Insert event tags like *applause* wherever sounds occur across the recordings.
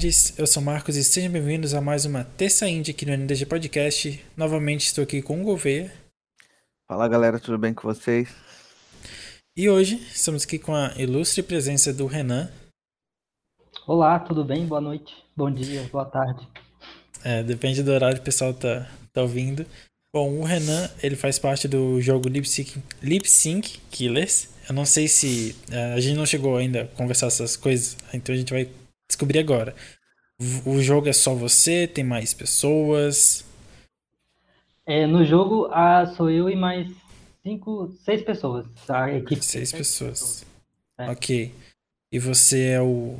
tardes, eu sou Marcos e sejam bem-vindos a mais uma Terça Indie aqui no NDG Podcast. Novamente estou aqui com o Gouveia. Fala galera, tudo bem com vocês? E hoje estamos aqui com a ilustre presença do Renan. Olá, tudo bem? Boa noite, bom dia, boa tarde. É, depende do horário que o pessoal tá, tá ouvindo. Bom, o Renan, ele faz parte do jogo Lip Sync, Lip Sync Killers. Eu não sei se. Uh, a gente não chegou ainda a conversar essas coisas, então a gente vai descobrir agora. O jogo é só você? Tem mais pessoas? É, no jogo ah, sou eu e mais cinco, seis pessoas. A equipe seis pessoas. pessoas. É. Ok. E você é o,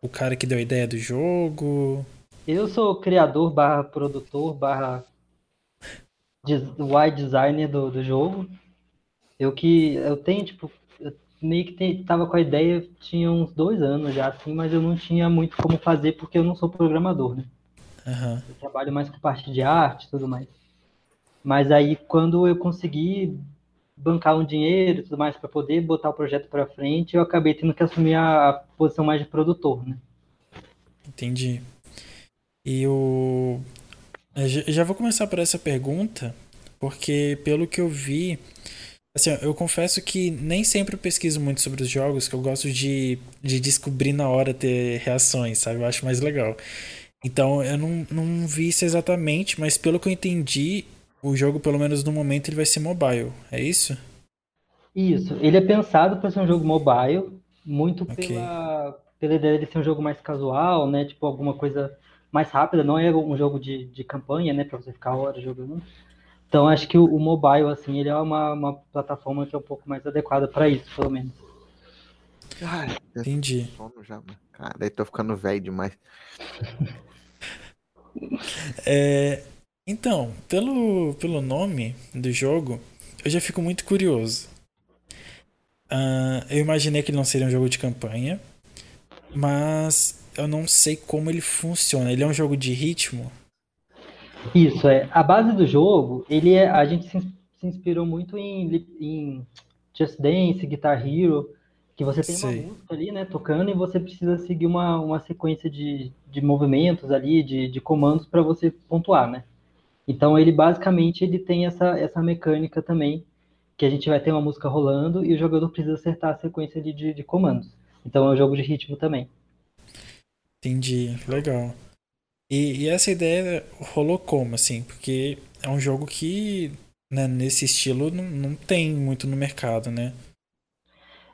o cara que deu a ideia do jogo? Eu sou criador barra produtor barra wide designer do, do jogo. Eu que eu tenho, tipo, meio que te, tava com a ideia, tinha uns dois anos já, assim, mas eu não tinha muito como fazer porque eu não sou programador, né? Uhum. Eu trabalho mais com parte de arte e tudo mais. Mas aí, quando eu consegui bancar um dinheiro e tudo mais para poder botar o projeto para frente, eu acabei tendo que assumir a, a posição mais de produtor, né? Entendi. E o eu já vou começar por essa pergunta, porque pelo que eu vi, assim, eu confesso que nem sempre eu pesquiso muito sobre os jogos, que eu gosto de, de descobrir na hora ter reações, sabe? Eu acho mais legal. Então eu não, não vi isso exatamente, mas pelo que eu entendi, o jogo, pelo menos no momento, ele vai ser mobile, é isso? Isso, ele é pensado para ser um jogo mobile, muito okay. pela, pela ideia de ser um jogo mais casual, né? Tipo, alguma coisa mais rápida, não é um jogo de, de campanha, né, para você ficar horas jogando. Então acho que o, o, mobile assim, ele é uma, uma plataforma que é um pouco mais adequada para isso, pelo menos. Ai, entendi. Já, cara, aí tô ficando velho demais. *laughs* é, então, pelo, pelo nome do jogo, eu já fico muito curioso. Uh, eu imaginei que ele não seria um jogo de campanha, mas eu não sei como ele funciona. Ele é um jogo de ritmo? Isso, é. A base do jogo, ele é, a gente se, se inspirou muito em, em, Just Dance, Guitar Hero, que você tem uma música ali, né, tocando, e você precisa seguir uma, uma sequência de, de movimentos ali, de, de comandos para você pontuar, né? Então ele basicamente ele tem essa, essa mecânica também, que a gente vai ter uma música rolando e o jogador precisa acertar a sequência de, de, de comandos. Então é um jogo de ritmo também. Entendi, legal. E, e, essa ideia rolou como, assim? Porque é um jogo que, né, nesse estilo, não, não tem muito no mercado, né?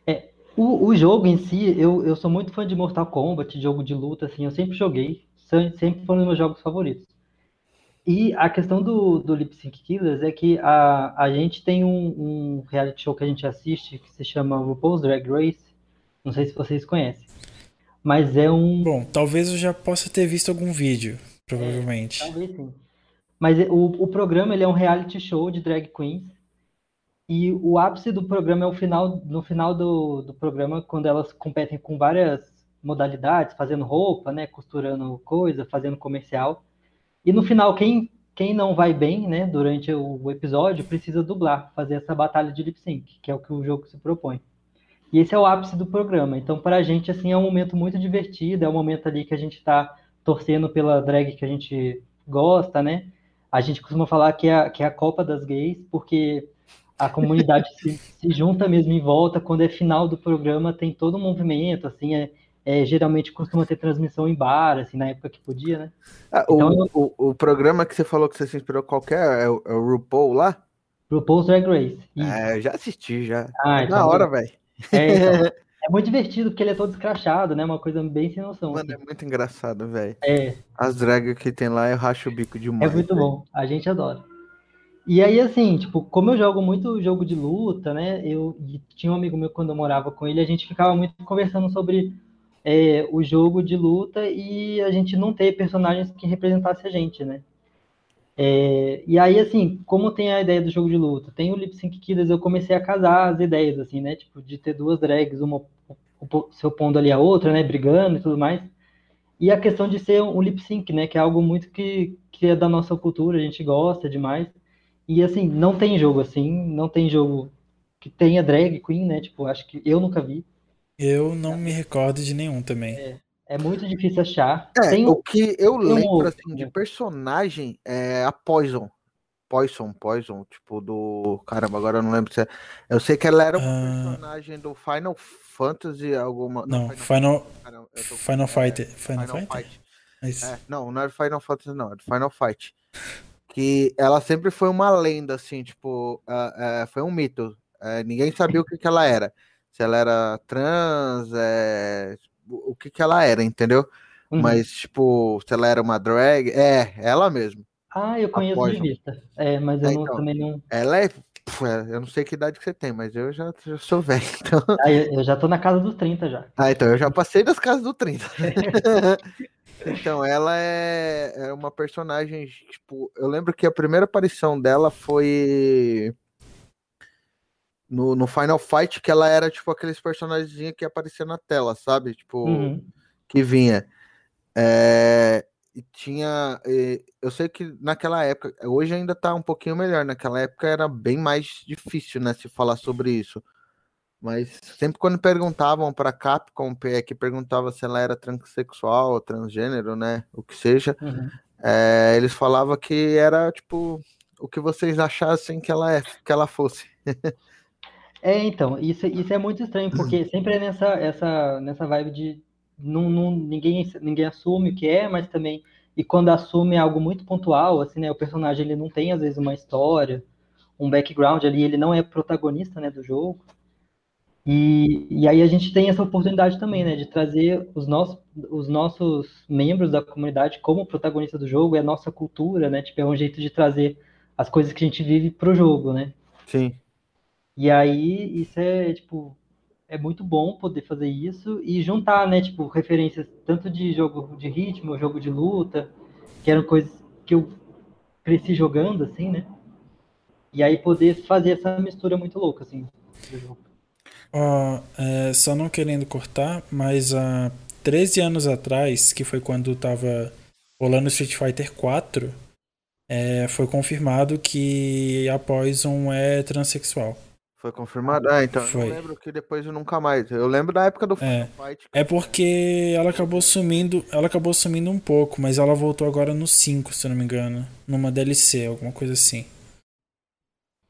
É, o, o jogo em si, eu, eu sou muito fã de Mortal Kombat, jogo de luta, assim, eu sempre joguei, sempre foi um dos meus jogos favoritos. E a questão do, do Lip Sync Killers é que a, a gente tem um, um reality show que a gente assiste que se chama RuPaul's Drag Race, não sei se vocês conhecem. Mas é um. Bom, talvez eu já possa ter visto algum vídeo, provavelmente. É, talvez sim. Mas o, o programa ele é um reality show de drag queens. E o ápice do programa é o final, no final do, do programa, quando elas competem com várias modalidades, fazendo roupa, né, costurando coisa, fazendo comercial. E no final, quem, quem não vai bem, né, durante o, o episódio, precisa dublar, fazer essa batalha de lip sync, que é o que o jogo se propõe. E esse é o ápice do programa. Então, para a gente, assim, é um momento muito divertido, é um momento ali que a gente está torcendo pela drag que a gente gosta, né? A gente costuma falar que é a, que é a Copa das Gays, porque a comunidade se, *laughs* se, junta mesmo em volta. Quando é final do programa, tem todo um movimento, assim, é, é, geralmente costuma ter transmissão em bar, assim, na época que podia, né? Ah, então, o, o, o, programa que você falou que você se inspirou, qualquer é, é o, é o RuPaul lá? RuPaul's Drag Race. Isso. É, eu já assisti, já. Ah, então, na hora, velho. É, então, *laughs* é muito divertido porque ele é todo escrachado, né? Uma coisa bem sem noção. Mano, assim. é muito engraçado, velho. É. As dragas que tem lá, eu racho o bico demais. É muito véio. bom, a gente adora. E aí, assim, tipo, como eu jogo muito jogo de luta, né? Eu tinha um amigo meu quando eu morava com ele, a gente ficava muito conversando sobre é, o jogo de luta e a gente não ter personagens que representassem a gente, né? É, e aí, assim, como tem a ideia do jogo de luta, tem o Lip Sync Killers, eu comecei a casar as ideias, assim, né? Tipo, de ter duas drags, uma se opondo ali a outra, né? Brigando e tudo mais. E a questão de ser um lip sync, né? Que é algo muito que, que é da nossa cultura, a gente gosta demais. E assim, não tem jogo assim, não tem jogo que tenha drag queen, né? Tipo, acho que eu nunca vi. Eu não me recordo de nenhum também. É. É muito difícil achar. É, Tem o que eu um lembro outro, assim, de personagem é a Poison. Poison, Poison, tipo do. Caramba, agora eu não lembro se é. Eu sei que ela era uma Ah. personagem do Final Fantasy, alguma. Não, Final, Final, caramba, eu tô- Final é, Fighter. Final, Final Fighter? Fight. É. É, não, não é do Final Fantasy, não, é do Final Fight. Que ela sempre foi uma lenda, assim, tipo, ah, é, foi um mito. É, ninguém sabia o que, que ela era. Se ela era trans, é, o que, que ela era, entendeu? Uhum. Mas, tipo, se ela era uma drag, é, ela mesmo. Ah, eu conheço de vista. É, mas eu É, não- então. também não. Ela é. Eu não sei que idade que você tem, mas eu já, já sou velho. *laughs* Então... Ah, eu, eu já tô na casa dos 30 já. Ah, então eu já passei das casas do 30. *laughs* então, ela é, é uma personagem, tipo, eu lembro que a primeira aparição dela foi no, no Final Fight, que ela era tipo aqueles personagens que apareciam na tela, sabe? Tipo, Uhum. que vinha. É, e tinha. e Eu sei que naquela época, hoje ainda tá um pouquinho melhor, naquela época era bem mais difícil, né, se falar sobre isso. Mas sempre quando perguntavam para Capcom, é, que perguntava se ela era transexual, transgênero, né, o que seja, Uhum. é, eles falavam que era tipo o que vocês achassem que ela é, que ela fosse. *laughs* É, então, isso, isso é muito estranho, porque *clears throat* sempre é nessa, essa, nessa vibe de não, não, ninguém, ninguém assume o que é, mas também, e quando assume é algo muito pontual, assim, né, o personagem ele não tem, às vezes, uma história, um background ali, ele não é protagonista, né, do jogo, e, e aí a gente tem essa oportunidade também, né, de trazer os nossos, os nossos membros da comunidade como protagonista do jogo, é a nossa cultura, né, tipo, é um jeito de trazer as coisas que a gente vive pro jogo, né, Sim. E aí, isso é, tipo, é muito bom poder fazer isso e juntar, né, tipo, referências tanto de jogo de ritmo, jogo de luta, que eram coisas que eu cresci jogando, assim, né? E aí poder fazer essa mistura muito louca, assim, do jogo. Ó, é, só não querendo cortar, mas há 13 anos atrás, que foi quando tava rolando Street Fighter 4, é, foi confirmado que a Poison é transexual. Foi confirmado? Ah, então eu Foi. não lembro que depois eu nunca mais. Eu lembro da época do Final Fight. É porque ela acabou sumindo, ela acabou sumindo um pouco, mas ela voltou agora no 5, se eu não me engano, numa DLC, alguma coisa assim.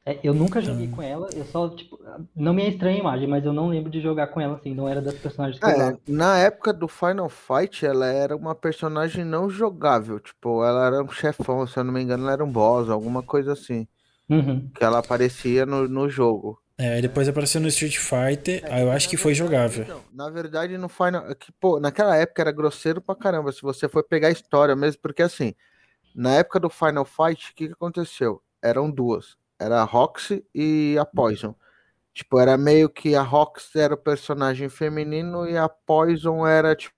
É, eu nunca joguei Então- com ela, eu só, tipo, não me é estranha a imagem, mas eu não lembro de jogar com ela, assim, não era das personagens que eu É, usava. na época do Final Fight, ela era uma personagem não jogável. Tipo, ela era um chefão, se eu não me engano, ela era um boss, alguma coisa assim. Uhum. Que ela aparecia no, no jogo. É, aí depois apareceu no Street Fighter, aí eu acho que foi jogável. Então, na verdade, no Final. é Que, pô, naquela época era grosseiro pra caramba. Se você for pegar a história mesmo, porque assim, na época do Final Fight, o que, que aconteceu? Eram duas. Era a Roxy e a Poison. Tipo, era meio que a Roxy era o personagem feminino e a Poison era, tipo,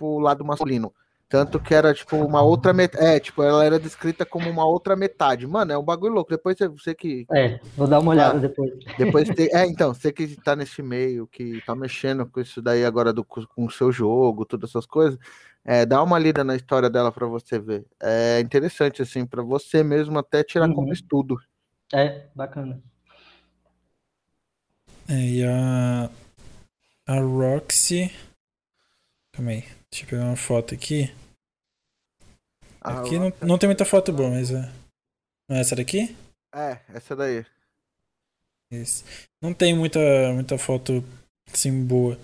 o lado masculino. Tanto que era, tipo, uma outra metade. É, tipo, ela era descrita como uma outra metade. Mano, é um bagulho louco. Depois você, você que É, vou dar uma olhada Ah. depois. depois tem, *laughs* é, então, você que tá nesse meio, que tá mexendo com isso daí agora do, com o seu jogo, todas essas coisas, é, dá uma lida na história dela pra você ver. É interessante, assim, pra você mesmo até tirar como Uhum. estudo. É, bacana. É, e a. A Roxy. Calma aí, deixa eu pegar uma foto aqui. A Aqui não, Roxy- não tem muita foto boa, mas é. Não é essa daqui? É, essa daí. Isso. Não tem muita, muita foto assim boa.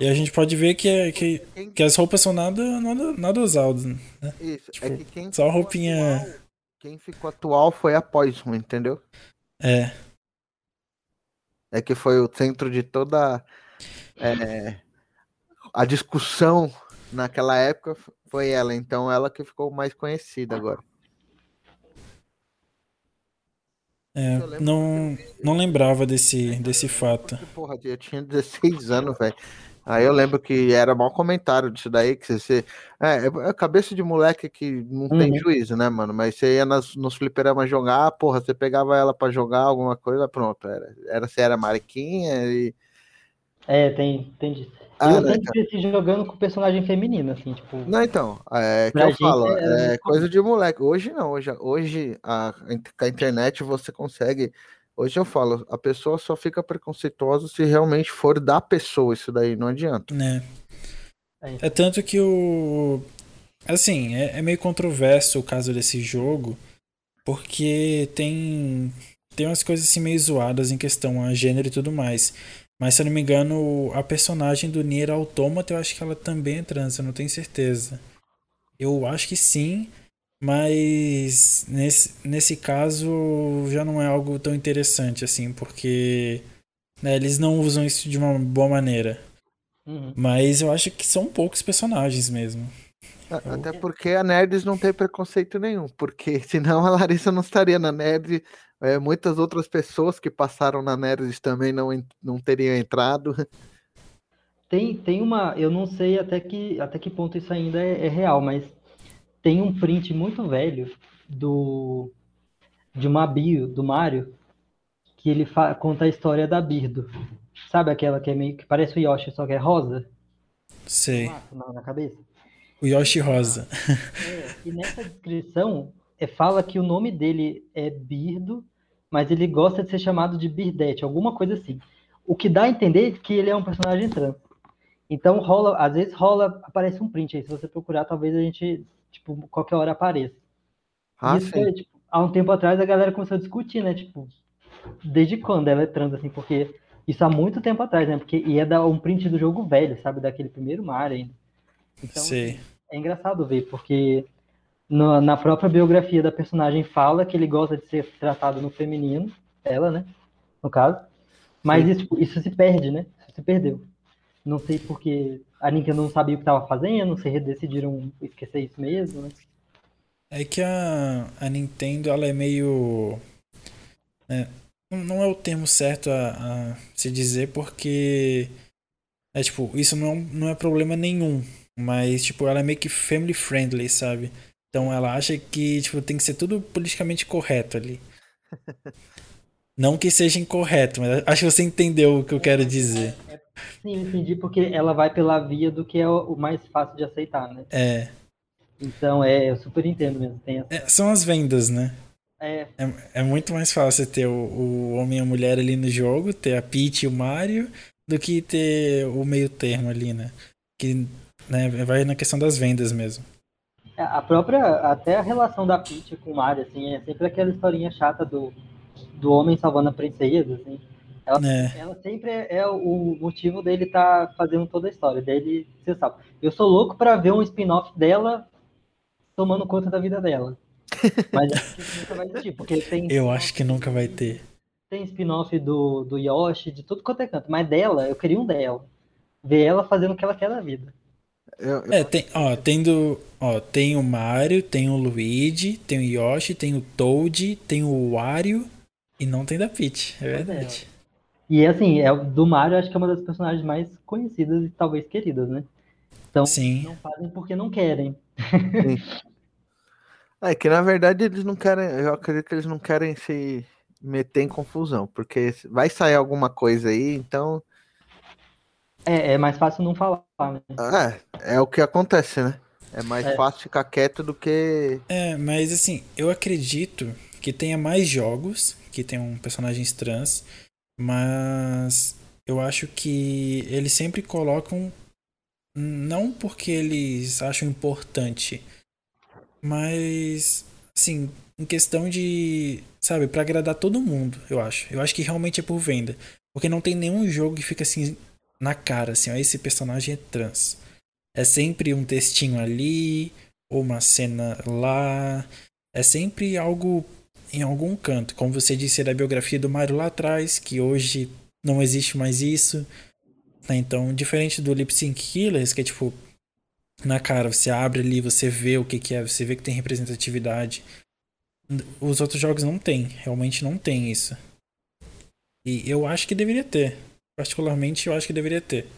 E a gente pode ver que, é, que, que as roupas são nada, nada, nada usadas. né? Isso, tipo, é que quem só roupinha- atual- quem ficou atual foi a Poison, entendeu? É. É que foi o centro de toda é, a discussão naquela época foi ela, então ela que ficou mais conhecida agora. É, não, não lembrava desse, desse fato. Porra, eu tinha 16 anos, velho. Aí eu lembro que era mau comentário disso daí, que você. É, é cabeça de moleque que não tem Uhum. juízo, né, mano? Mas você ia nas, nos fliperamas jogar, porra, você pegava ela pra jogar alguma coisa, pronto. Era, era você era mariquinha e. É, tem, tem disso. Ah, eu né, sempre cresci jogando com personagem feminino, assim, tipo. Não, então, é que Pra eu falo, é muito coisa de moleque. Hoje não, hoje, hoje a, com a internet você consegue. Hoje eu falo, a pessoa só fica preconceituosa se realmente for da pessoa isso daí, não adianta. Né? É tanto que o. Assim, é, é meio controverso o caso desse jogo, porque tem. Tem umas coisas assim meio zoadas em questão a gênero e tudo mais. Mas se eu não me engano, a personagem do Nier Automata, eu acho que ela também é trans, eu não tenho certeza. Eu acho que sim, mas nesse, nesse caso já não é algo tão interessante assim, porque né, eles não usam isso de uma boa maneira. Uhum. Mas eu acho que são poucos personagens mesmo. Até porque a Nerds não tem preconceito nenhum, porque *laughs* senão a Larissa não estaria na Nerd, é, muitas outras pessoas que passaram na Nerds também não, não teriam entrado. Tem, tem uma, eu não sei até que, até que ponto isso ainda é, é real, mas tem um print muito velho do de uma bio do Mario que ele conta a história da Birdo. Sabe aquela que é meio que parece o Yoshi, só que é rosa? Sei. Na, na cabeça. O Yoshi rosa. É, e nessa descrição fala que o nome dele é Birdo, mas ele gosta de ser chamado de Birdette, alguma coisa assim. O que dá a entender que ele é um personagem trans. Então rola, às vezes rola, aparece um print aí. Se você procurar, talvez a gente tipo, qualquer hora apareça. Ah, Isso é, tipo, há um tempo atrás a galera começou a discutir, né? Tipo, desde quando ela é trans, assim, porque isso há muito tempo atrás, né? Porque ia dar um print do jogo velho, sabe? Daquele primeiro Mario ainda. Então, Sim. é engraçado ver, porque no, na própria biografia da personagem fala que ele gosta de ser tratado no feminino, ela, né? No caso. Mas isso, tipo, isso se perde, né? Isso se perdeu. Não sei porque a Nintendo não sabia o que estava fazendo, se decidiram esquecer isso mesmo, né? É que a, a Nintendo, ela é meio... Né, não é o termo certo a, a, se dizer, porque... É tipo, isso não, não é problema nenhum. Mas, tipo, ela é meio que family friendly, sabe? Então ela acha que, tipo, tem que ser tudo politicamente correto ali. *laughs* Não que seja incorreto, mas acho que você entendeu o que eu quero dizer. Sim, entendi, porque ela vai pela via do que é o mais fácil de aceitar, né? É. Então, é, eu super entendo mesmo. Essa... É, são as vendas, né? É. é. É, muito mais fácil ter o, o homem e a mulher ali no jogo, ter a Peach e o Mario, do que ter o meio termo ali, né? Que né, vai na questão das vendas mesmo. É, a própria, até a relação da Peach com o Mario, assim, é sempre aquela historinha chata do, do homem salvando a princesa, assim. Ela, é. ela sempre é, é, o motivo dele estar tá fazendo toda a história. Dele, você sabe. Eu sou louco para ver um spin-off dela tomando conta da vida dela. *laughs* Mas acho que nunca vai existir, porque tem. Eu acho que nunca vai ter. Tem spin-off do, do Yoshi, de tudo quanto é canto. Mas dela, eu queria um dela. Ver ela fazendo o que ela quer da vida. Eu, eu... É, tem, ó, tem do, ó, tem o Mario, tem o Luigi, tem o Yoshi, tem o Toad, tem o Wario e não tem da Peach, é verdade. E assim, é, do Mario acho que é uma das personagens mais conhecidas e talvez queridas, né? Então Sim. não fazem porque não querem. é que na verdade eles não querem, eu acredito que eles não querem se meter em confusão, porque vai sair alguma coisa aí, então. É, é mais fácil não falar, né? É, é o que acontece, né? É mais é. fácil ficar quieto do que. É, mas assim, eu acredito que tenha mais jogos que tenham personagens trans mas eu acho que eles sempre colocam não porque eles acham importante, mas assim, em questão de, sabe, para agradar todo mundo, eu acho. Eu acho que realmente é por venda, porque não tem nenhum jogo que fica assim na cara assim, ó, esse personagem é trans. É sempre um textinho ali, ou uma cena lá, é sempre algo em algum canto. Como você disse da biografia do Mario lá atrás, que hoje não existe mais isso. Né? Então, diferente do Lip Sync Killers, que é tipo, na cara, você abre ali, você vê o que, que é, você vê que tem representatividade. Os outros jogos não tem, realmente não tem isso. E eu acho que deveria ter. Particularmente, eu acho que deveria ter.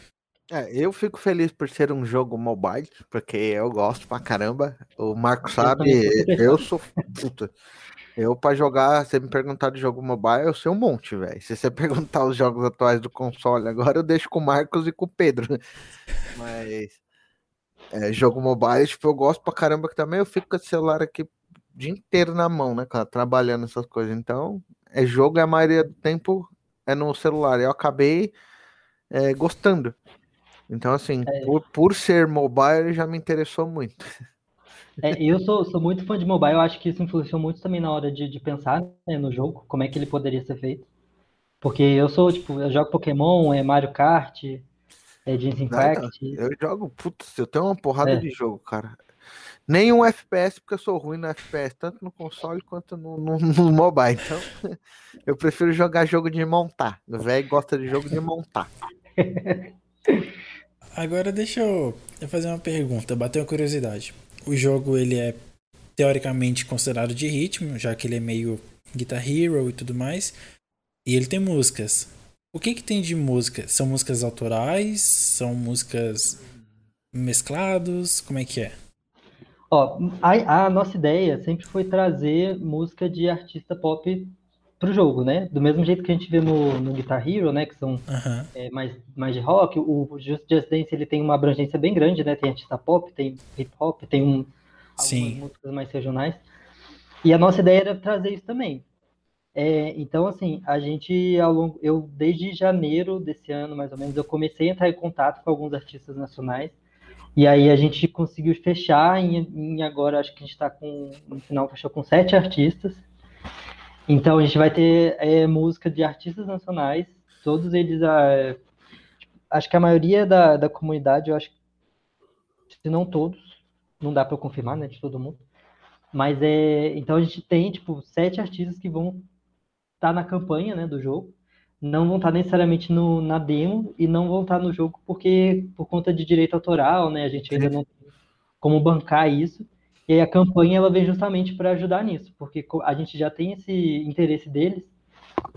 É, eu fico feliz por ser um jogo mobile, porque eu gosto pra caramba. O Marco sabe, eu sou puta. Eu, pra jogar, você me perguntar de jogo mobile, eu sei um monte, velho. Se você *laughs* perguntar os jogos atuais do console, agora eu deixo com o Marcos e com o Pedro. Mas. É, jogo mobile, tipo, eu gosto pra caramba que também eu fico com esse celular aqui o dia inteiro na mão, né, cara? Trabalhando essas coisas. Então, é jogo e a maioria do tempo é no celular. Eu acabei é, gostando. Então, assim, é. por, por ser mobile, já me interessou muito. *laughs* É, eu sou, sou muito fã de mobile, eu acho que isso influenciou muito também na hora de, de pensar né, no jogo, como é que ele poderia ser feito. Porque eu sou, tipo, eu jogo Pokémon, é Mario Kart, é Genshin Impact. Eu jogo, putz, eu tenho uma porrada é. de jogo, cara. Nenhum FPS, porque eu sou ruim no FPS, tanto no console quanto no, no, *laughs* no mobile. Então, *laughs* eu prefiro jogar jogo de montar. O velho gosta de jogo de montar. *laughs* Agora deixa eu, fazer uma pergunta, bater uma curiosidade. O jogo ele é teoricamente considerado de ritmo, já que ele é meio Guitar Hero e tudo mais. E ele tem músicas. O que que tem de música? São músicas autorais? São músicas mesclados? Como é que é? Ó, a, a nossa ideia sempre foi trazer música de artista pop pro jogo, né? Do mesmo jeito que a gente vê no, no Guitar Hero, né? Que são uhum. é, mais, mais de rock. O Just, Just Dance ele tem uma abrangência bem grande, né? Tem artista pop, tem hip hop, tem um, algumas músicas mais regionais. E a nossa ideia era trazer isso também. É, então, assim, a gente ao longo, eu desde janeiro desse ano, mais ou menos, eu comecei a entrar em contato com alguns artistas nacionais. E aí a gente conseguiu fechar em, em agora, acho que a gente está com, no final, fechou com sete artistas. Então a gente vai ter é, música de artistas nacionais, todos eles, é, acho que a maioria da, da comunidade, eu acho, se não todos, não dá para confirmar, né, de todo mundo, mas é, então a gente tem tipo sete artistas que vão estar tá na campanha, né, do jogo, não vão estar necessariamente no, na demo e não vão estar no jogo porque por conta de direito autoral, né, a gente ainda não tem como bancar isso. E aí a campanha ela vem justamente para ajudar nisso, porque a gente já tem esse interesse deles.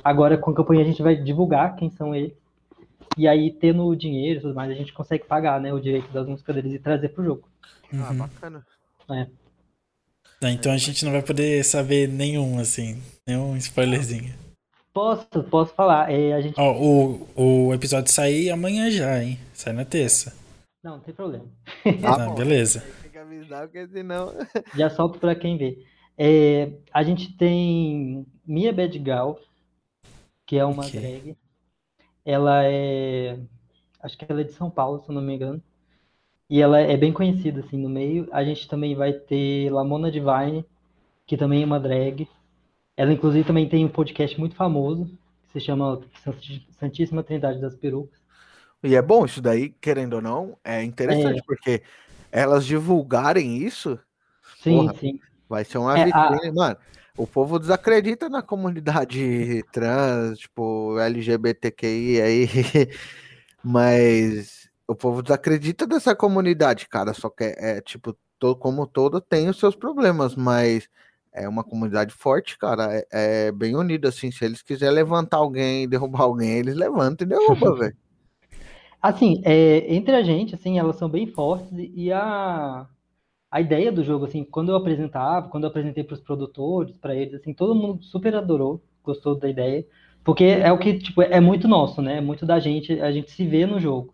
Agora com a campanha a gente vai divulgar quem são eles. E aí tendo o dinheiro e tudo mais, a gente consegue pagar, né, o direito das músicas deles e trazer pro jogo. Ah, uhum. bacana. É. Então a gente não vai poder saber nenhum, assim, nenhum spoilerzinho. Posso, posso falar. É, a gente... o, o episódio sai amanhã já, hein? Sai na terça. Não, não tem problema. *laughs* Ah, beleza avisar, porque senão. *laughs* Já solto para quem vê. É, a gente tem Mia Bedgal, que é uma okay. drag. Ela é. Acho que ela é de São Paulo, se eu não me engano. E ela é bem conhecida assim no meio. A gente também vai ter Lamona Divine, que também é uma drag. Ela, inclusive, também tem um podcast muito famoso, que se chama Santíssima Trindade das Perucas. E é bom isso daí, querendo ou não, é interessante, é. porque elas divulgarem isso, sim, porra, sim. vai ser uma é, vitrine, a... mano. O povo desacredita na comunidade *laughs* trans, tipo, LGBTQI aí, *laughs* mas o povo desacredita dessa comunidade, cara. Só que é, é tipo, todo, como todo tem os seus problemas, mas é uma comunidade forte, cara. É, é bem unida, assim. Se eles quiserem levantar alguém, *laughs* derrubar alguém, eles levantam e derrubam, *laughs* velho. Assim, é, entre a gente, assim, elas são bem fortes e a, a ideia do jogo, assim, quando eu apresentava, quando eu apresentei para os produtores, para eles, assim, todo mundo super adorou, gostou da ideia, porque é o que, tipo, é muito nosso, né? É muito da gente, a gente se vê no jogo.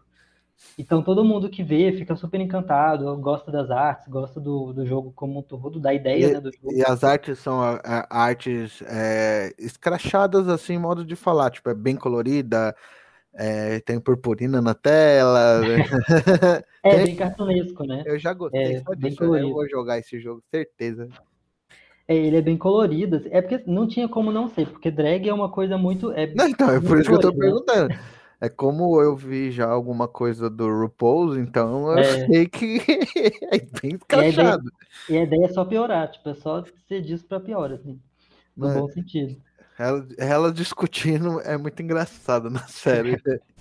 Então todo mundo que vê fica super encantado, gosta das artes, gosta do, do jogo como um todo, da ideia e, né, do jogo. E as artes são a, a, artes é, escrachadas, assim, modo de falar, tipo, é bem colorida, é, tem purpurina na tela. *laughs* *laughs* É, tem... bem cartunesco, né? Eu já gostei é, só disso, eu vou jogar esse jogo, certeza. É, ele é bem colorido. Assim, é porque não tinha como não ser, porque drag é uma coisa muito. É não, então, é por isso que eu tô perguntando. É como eu vi já alguma coisa do RuPaul, então eu é. sei que *laughs* é bem encaixado. E e a ideia é só piorar, tipo, é só ser disso pra pior, assim. No bom sentido. Ela, ela discutindo é muito engraçado na série. *laughs*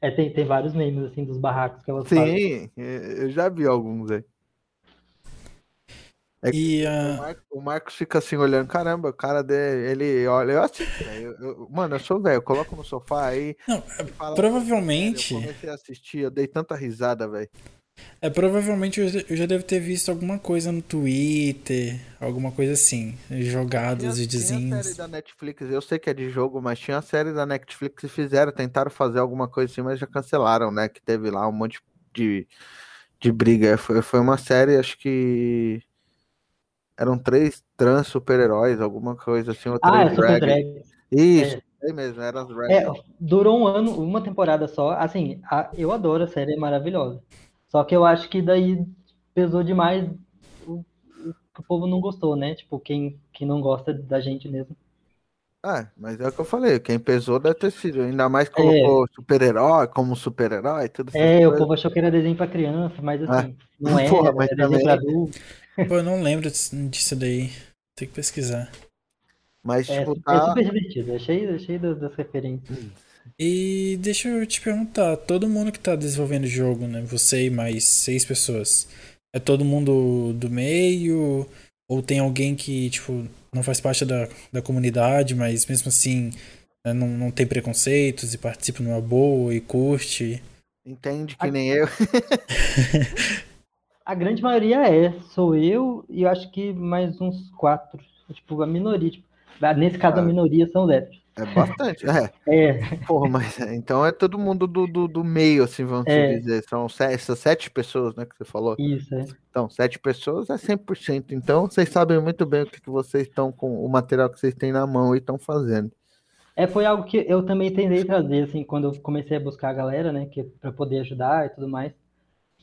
É, tem, tem vários memes assim dos barracos que elas Sim, fazem. É, eu já vi alguns aí. É e, uh... o, Marcos, o, Marcos, fica assim olhando, caramba, o cara dele, ele olha, eu assim, eu, eu, mano, eu sou velho, eu coloco no sofá aí. Não, fala, provavelmente. Eu comecei a assistir, eu dei tanta risada, velho. É, provavelmente eu já devo ter visto alguma coisa no Twitter, alguma coisa assim, jogado os videozinhos. Tinha a série da Netflix, eu sei que é de jogo, mas tinha a série da Netflix que fizeram, tentaram fazer alguma coisa assim, mas já cancelaram, né? Que teve lá um monte de, de briga. Foi, foi uma série, acho que eram três trans super-heróis, alguma coisa assim, ou ah, é Super Drag. Isso, Sei mesmo, era as Red. É, durou um ano, uma temporada só. Assim, a- eu adoro a série, é maravilhosa. Só que eu acho que daí pesou demais o, o povo não gostou, né? Tipo, quem, quem não gosta da gente mesmo. É, mas é o que eu falei, quem pesou deve ter sido. Ainda mais colocou super-herói como super-herói, tudo É, o povo achou que era desenho pra criança, mas assim, não é, *laughs* Porra, mas é desenho também- pra adulto. Pô, eu não lembro disso daí. Tem que pesquisar. Mas, É, tipo, é tá. super divertido, é cheio, é cheio das, das referências. E deixa eu te perguntar, todo mundo que tá desenvolvendo o jogo, né? Você e mais seis pessoas, é todo mundo do meio? Ou tem alguém que, tipo, não faz parte da, da comunidade, mas mesmo assim né, não, não tem preconceitos e participa numa boa e curte? Entende que nem eu. *laughs* *laughs* A grande maioria é, sou eu e eu acho que mais uns quatro. Tipo, a minoria. Tipo, nesse caso, a Ah. minoria são héteros. É bastante. É, *laughs* É, porra, mas é, então é todo mundo do, do, do meio, assim, vamos É. dizer. São se- essas sete pessoas, né, que você falou. isso, é. Então, sete pessoas é 100%. Então, vocês sabem muito bem o que, que vocês estão com, o material que vocês têm na mão e estão fazendo. É, foi algo que eu também tentei trazer, assim, quando eu comecei a buscar a galera, né, que para poder ajudar e tudo mais.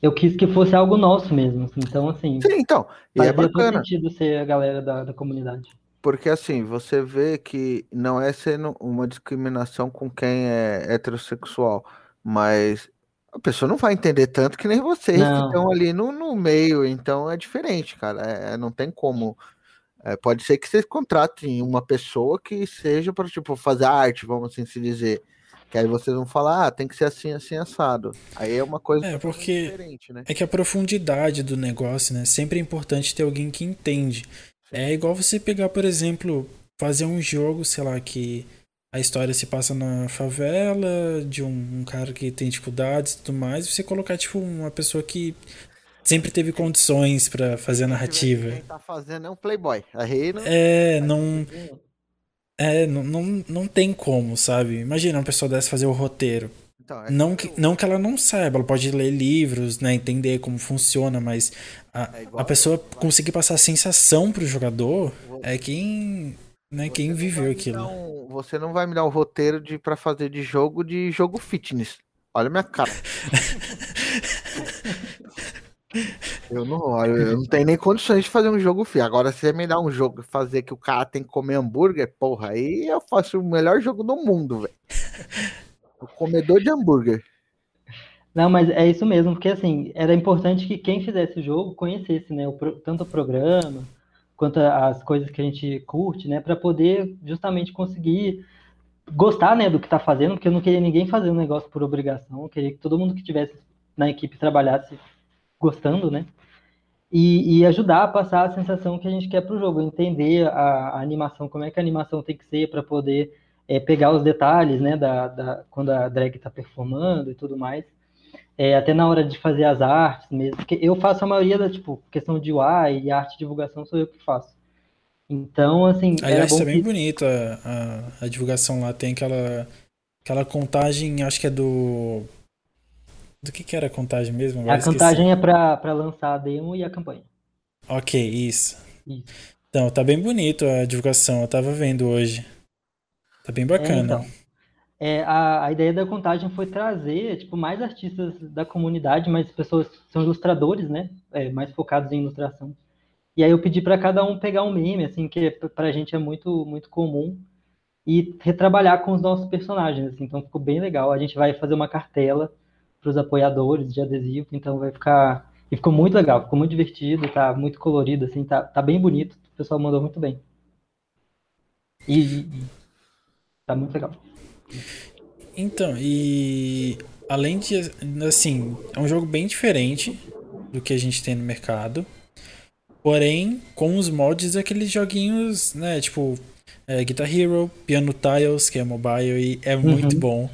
Eu quis que fosse algo nosso mesmo, assim. Então, assim, Sim, então. E é bacana. sentido ser a galera da, da comunidade. Porque assim, você vê que não é sendo uma discriminação com quem é heterossexual, mas a pessoa não vai entender tanto que nem vocês que Não. estão ali no, no meio, então é diferente, cara. É, não tem como. é, pode ser que vocês contratem uma pessoa que seja para tipo fazer arte, vamos assim se dizer. Que aí vocês vão falar, ah, tem que ser assim, assim, assado. Aí é uma coisa É, porque- diferente, né? É que a profundidade do negócio, né? Sempre é importante ter alguém que entende. É igual você pegar, por exemplo, fazer um jogo, sei lá, que a história se passa na favela, de um, um cara que tem dificuldades e tudo mais, e você colocar, tipo, uma pessoa que sempre teve condições pra fazer a narrativa. Quem tá fazendo é um playboy. Aí não. É, não. É, não, não, não tem como, sabe? Imagina uma pessoa dessa fazer o roteiro. Então, é Não que, não que ela não saiba, ela pode ler livros, né, entender como funciona, mas a, É a pessoa conseguir passar a sensação pro jogador é quem, né, Você quem viveu aquilo. você não vai me dar um roteiro de para fazer de jogo de jogo fitness. Olha a minha cara. *laughs* eu não, olha, eu não tenho nem condições de fazer um jogo fitness. Agora, se você me dá um jogo fazer que o cara tem que comer hambúrguer, porra, aí eu faço o melhor jogo do mundo, velho. O comedor de hambúrguer. Não, mas é isso mesmo, porque assim, era importante que quem fizesse o jogo conhecesse, né, o tanto o programa quanto as coisas que a gente curte, né, para poder justamente conseguir gostar, né, do que tá fazendo, porque eu não queria ninguém fazer um negócio por obrigação, eu queria que todo mundo que tivesse na equipe trabalhasse gostando, né, e, e ajudar a passar a sensação que a gente quer pro jogo, entender a, a animação, como é que a animação tem que ser para poder é, pegar os detalhes, né, da, da- quando a drag tá performando e tudo mais. É, até na hora de fazer as artes mesmo, porque eu faço a maioria da, tipo, questão de UI e arte de divulgação sou eu que faço. Então, assim, Aliás, bom tá bem que... bonito a, a, a divulgação lá, tem aquela, aquela contagem, acho que é do... Do que que era a contagem mesmo? Agora A esqueci. contagem é pra lançar a demo e a campanha. Ok, isso. Isso. Então, tá bem bonito a divulgação, eu tava vendo hoje. Tá bem É, bacana. então, é, a, a ideia da contagem foi trazer, tipo, mais artistas da comunidade, mais pessoas que são ilustradores, né, é, mais focados em ilustração. E aí eu pedi para cada um pegar um meme, assim, que p- pra gente é muito, muito comum, e retrabalhar com os nossos personagens, assim, então ficou bem legal. A gente vai fazer uma cartela para os apoiadores de adesivo, então vai ficar... E ficou muito legal, ficou muito divertido, tá muito colorido, assim, tá, tá bem bonito, o pessoal mandou muito bem. E, e tá muito legal. Então, e além de, assim, é um jogo bem diferente do que a gente tem no mercado. Porém, com os mods daqueles joguinhos, né, tipo é, Guitar Hero, Piano Tiles, que é mobile e é muito Uhum. bom.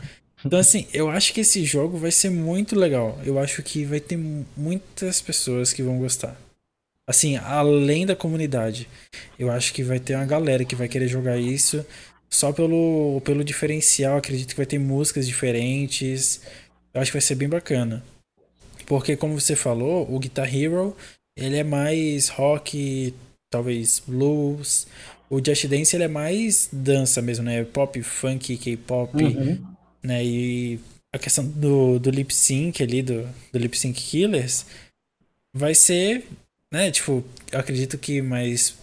Então, assim, eu acho que esse jogo vai ser muito legal. Eu acho que vai ter mu- muitas pessoas que vão gostar. Assim, além da comunidade. Eu acho que vai ter uma galera que vai querer jogar isso só pelo, pelo diferencial. Acredito que vai ter músicas diferentes. Eu acho que vai ser bem bacana. Porque, como você falou, o Guitar Hero ele é mais rock talvez blues. O Just Dance ele é mais dança mesmo, né? Pop, funk, K-pop, Uhum. Né? E a questão do, do lip sync ali, do, do lip sync killers, vai ser, né? Tipo, eu acredito que mais.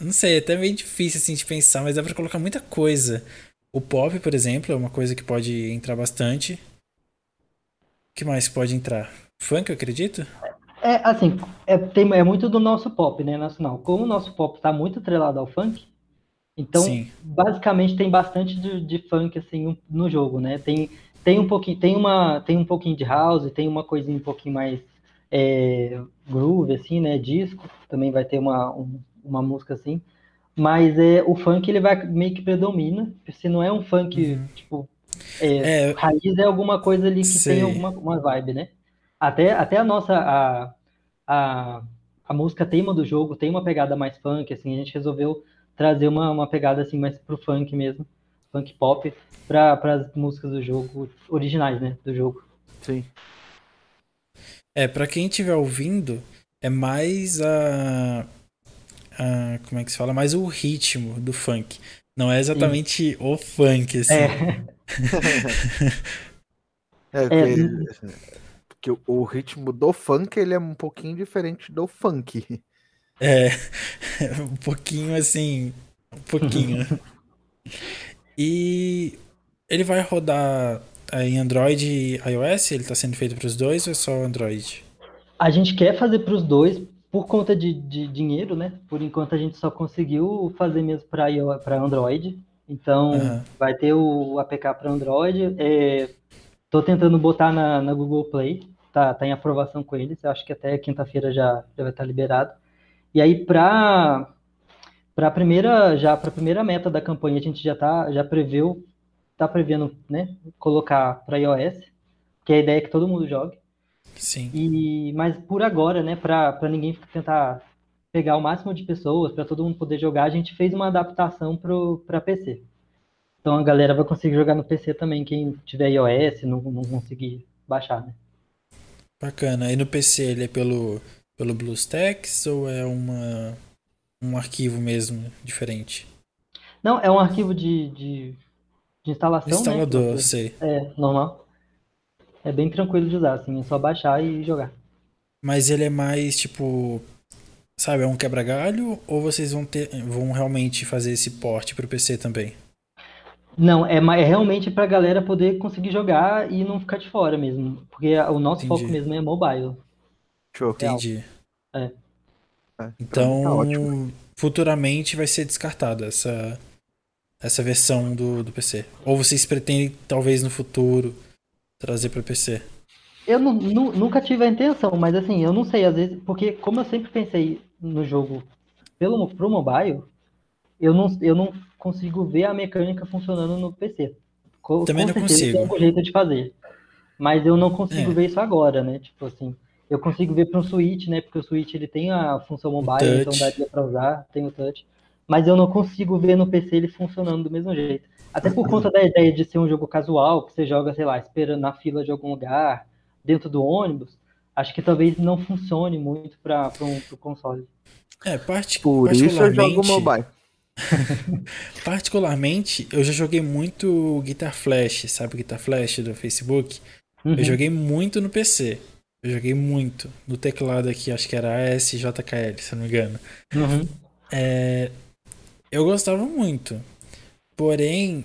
Não sei, é até meio difícil assim de pensar, mas dá pra colocar muita coisa. O pop, por exemplo, é uma coisa que pode entrar bastante. O que mais pode entrar? Funk, eu acredito? É, assim, é, tem, é muito do nosso pop, né, nacional. Como o nosso pop tá muito atrelado ao funk, então, Sim. basicamente tem bastante de, de funk, assim, no jogo, né? Tem, tem um pouquinho, tem uma, tem um pouquinho de house, tem uma coisinha um pouquinho mais é, groove, assim, né? Disco, também vai ter uma, um- uma música assim. Mas é, o funk, ele vai meio que predomina. Se não é um funk, tipo, é, É, raiz é alguma coisa ali que Sei. tem alguma uma vibe, né? Até, até a nossa a, a, a música tema do jogo tem uma pegada mais funk, assim, a gente resolveu trazer uma, uma pegada assim mais pro funk mesmo, funk pop, para as músicas do jogo originais, né, do jogo. Sim. É, pra quem estiver ouvindo, é mais a, a- Como é que se fala? Mais o ritmo do funk. Não é exatamente o funk, assim. É, É, porque, porque o- o ritmo do funk ele é um pouquinho diferente do funk. É, *laughs* um pouquinho assim, um pouquinho. *laughs* e ele vai rodar aí em Android e iOS? Ele tá sendo feito para os dois ou é só Android? a gente quer fazer para os dois por conta de, de dinheiro, né? Por enquanto a gente só conseguiu fazer mesmo para Android. Então Aham. vai ter o APK para Android. É, tô tentando botar na, na Google Play. Tá, tá em aprovação com eles. Eu acho que até quinta-feira já, já vai estar liberado. E aí para para primeira já para primeira meta da campanha a gente já tá já preveu tá prevendo, né, colocar para iOS, que a ideia é que todo mundo jogue. Sim. E, mas por agora, né, para ninguém tentar pegar o máximo de pessoas, para todo mundo poder jogar, a gente fez uma adaptação para PC. Então a galera vai conseguir jogar no PC também, quem tiver iOS, não, não conseguir baixar, né? Bacana. E no PC ele é pelo, pelo BlueStacks ou é uma, um arquivo mesmo diferente? Não, é um arquivo de, de, de instalação, né? Instalador, sei. É, normal. É bem tranquilo de usar, assim, é só baixar e jogar. Mas ele é mais tipo. Sabe, é um quebra-galho ou vocês vão ter, vão realmente fazer esse porte pro PC também? Não, é, é realmente pra galera poder conseguir jogar e não ficar de fora mesmo. Porque a- o nosso foco Entendi. mesmo é mobile. Show. Entendi. É. É, Então, tá futuramente vai ser descartada essa, essa versão do, do PC. Ou vocês pretendem, talvez no futuro, trazer para PC? Eu nu- nu- nunca tive a intenção, mas assim, eu não sei, às vezes, porque como eu sempre pensei no jogo pelo, pro mobile, eu não, eu não consigo ver a mecânica funcionando no PC. Co- Também com não consigo. tem algum jeito de fazer. Mas eu não consigo É. ver isso agora, né? Tipo assim, eu consigo ver para um Switch, né? Porque o Switch ele tem a função mobile, então daria para usar, tem o touch. Mas eu não consigo ver no PC ele funcionando do mesmo jeito. Até por conta da ideia de ser um jogo casual, que você joga, sei lá, esperando na fila de algum lugar, dentro do ônibus, acho que talvez não funcione muito para um pro console. É, parti Por isso eu jogo particularmente, mobile. *laughs* particularmente, eu já joguei muito Guitar Flash, sabe o Guitar Flash do Facebook? Uhum. Eu joguei muito no PC. Eu joguei muito. No teclado aqui, acho que era ASJKL, se eu não me engano. Uhum. É, eu gostava muito. Porém,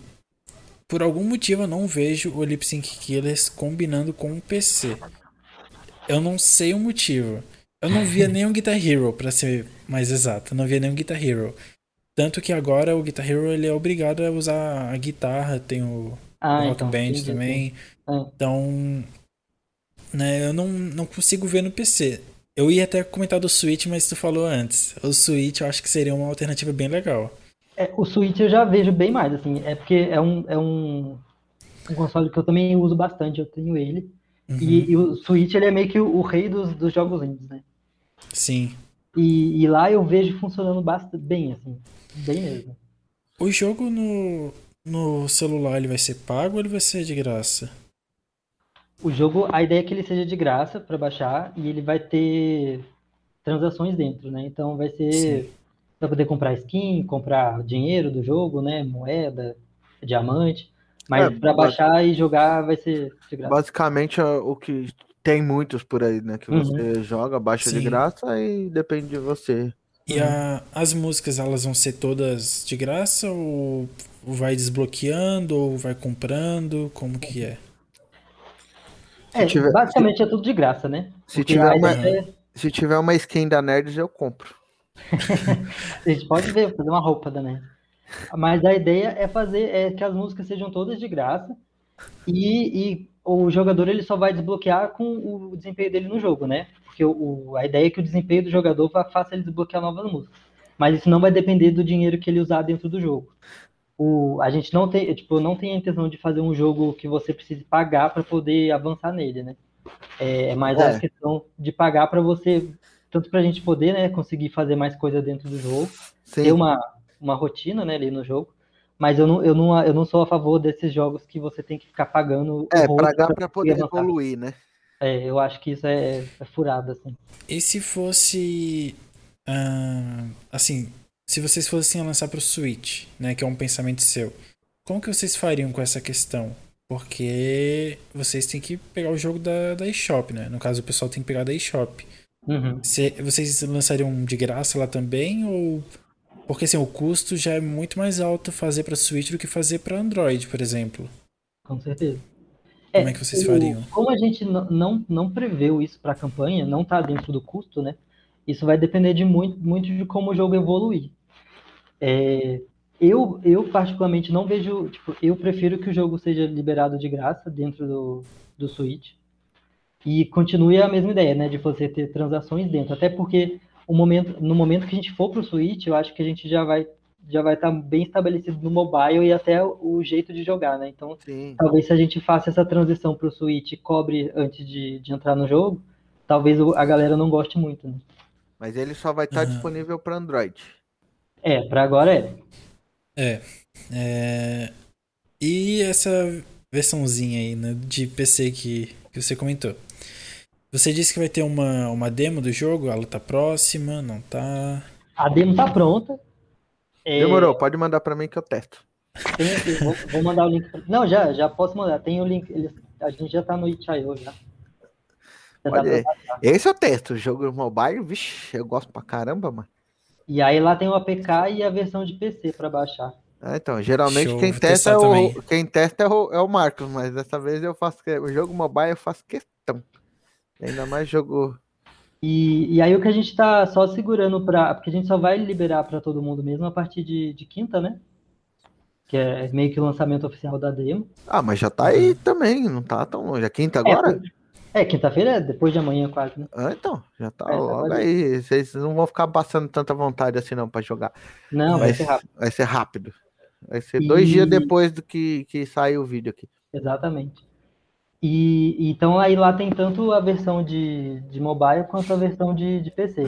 por algum motivo eu não vejo o Lip Sync Killers combinando com o PC. Eu não sei o motivo. Eu não via *laughs* nenhum Guitar Hero, pra ser mais exato. Eu não via nenhum Guitar Hero. Tanto que agora o Guitar Hero ele é obrigado a usar a guitarra, tem o, Ah, o Rock então, Band entendi, também. É. Então, né, eu não, não consigo ver no PC. Eu ia até comentar do Switch, mas tu falou antes. O Switch eu acho que seria uma alternativa bem legal. É, o Switch eu já vejo bem mais, assim, é porque é um, é um, um console que eu também uso bastante, eu tenho ele. Uhum, E, e o Switch ele é meio que o, o rei dos, dos jogos indies, né? Sim. E, e lá eu vejo funcionando bastante bem, assim, bem mesmo. O jogo no, no celular ele vai ser pago ou ele vai ser de graça? O jogo, a ideia é que ele seja de graça para baixar e ele vai ter transações dentro, né? Então vai ser para poder comprar skin, comprar dinheiro do jogo, né? Moeda, diamante. Mas É, para baixar e jogar vai ser de graça. Basicamente é o que tem muitos por aí, né? Que Uhum. você joga, baixa de Sim. graça e depende de você. E a- as músicas, elas vão ser todas de graça ou vai desbloqueando ou vai comprando? Como que é? É, tiver- basicamente é tudo de graça, né? Se Porque tiver uma- ideia- Se tiver uma skin da Nerds, eu compro. *laughs* A gente pode ver, fazer uma roupa da NES. Mas a ideia é fazer é que as músicas sejam todas de graça e, e o jogador ele só vai desbloquear com o desempenho dele no jogo, né? Porque o, a ideia é que o desempenho do jogador fa- faça ele desbloquear novas músicas. Mas isso não vai depender do dinheiro que ele usar dentro do jogo. O, a gente não tem, tipo, não tem a intenção de fazer um jogo que você precise pagar para poder avançar nele, né? É, é mais É. a questão de pagar para você, tanto para a gente poder, né, conseguir fazer mais coisa dentro do jogo, Sim. ter uma, uma rotina, né, ali no jogo. Mas eu não, eu, não, eu não sou a favor desses jogos que você tem que ficar pagando É, pagar pra pra conseguir poder avançar. evoluir, né? É, eu acho que isso é, é furado, assim. E se fosse. assim, se vocês fossem lançar pro Switch, né? Que é um pensamento seu, como que vocês fariam com essa questão? Porque vocês têm que pegar o jogo da, da eShop, né? No caso, o pessoal tem que pegar da eShop. Uhum. Se- vocês lançariam de graça lá também? Ou. Porque assim, o custo já é muito mais alto fazer pra Switch do que fazer pra Android, por exemplo. Com certeza. Como é que vocês o- fariam? Como a gente não, não, não preveu isso para a campanha, não está dentro do custo, né? Isso vai depender de muito, muito de como o jogo evoluir. É, eu, eu, particularmente, não vejo. Tipo, eu prefiro que o jogo seja liberado de graça dentro do, do Switch. E continue a mesma ideia, né? De você ter transações dentro. Até porque o momento, no momento que a gente for para o Switch, eu acho que a gente já vai já vai estar bem estabelecido no mobile e até o, jeito de jogar, né? Então, Sim. talvez se a gente faça essa transição para o Switch e cobre antes de, de entrar no jogo, talvez a galera não goste muito, né? Mas ele só vai estar Aham. disponível para Android. É, para agora é. É, é. E essa versãozinha aí, né, de PC que, que você comentou. Você disse que vai ter uma, uma demo do jogo, ela tá próxima, não tá? A demo tá pronta. É, Demorou, pode mandar para mim que eu testo. tem aqui, vou, vou mandar o link. pra- Não, já, já posso mandar. Tem o link. eles- a gente já tá no itch.io já. Já pra ir. baixar. Esse eu testo. O jogo mobile, vixe, eu gosto pra caramba, mano. E aí lá tem o APK e a versão de PC para baixar. Ah, então, geralmente Show, quem testa, é o, quem testa é o, é o Marcos, mas dessa vez eu faço que- o jogo mobile eu faço questão. Ainda mais jogo. E, e aí o que a gente tá só segurando para, porque a gente só vai liberar para todo mundo mesmo a partir de, de quinta, né? Que é meio que o lançamento oficial da demo. Ah, mas já tá aí também, não tá tão longe. É quinta É, agora? É, quinta-feira é depois de amanhã quase, né? Ah, então, já tá É, tá logo aí. Vocês não vão ficar passando tanta vontade assim não pra jogar. Não, vai, vai ser rápido. vai ser rápido. Vai ser dois E- dias depois do que, que sair o vídeo aqui. Exatamente. E então aí lá tem tanto a versão de, de mobile quanto a versão de, de PC.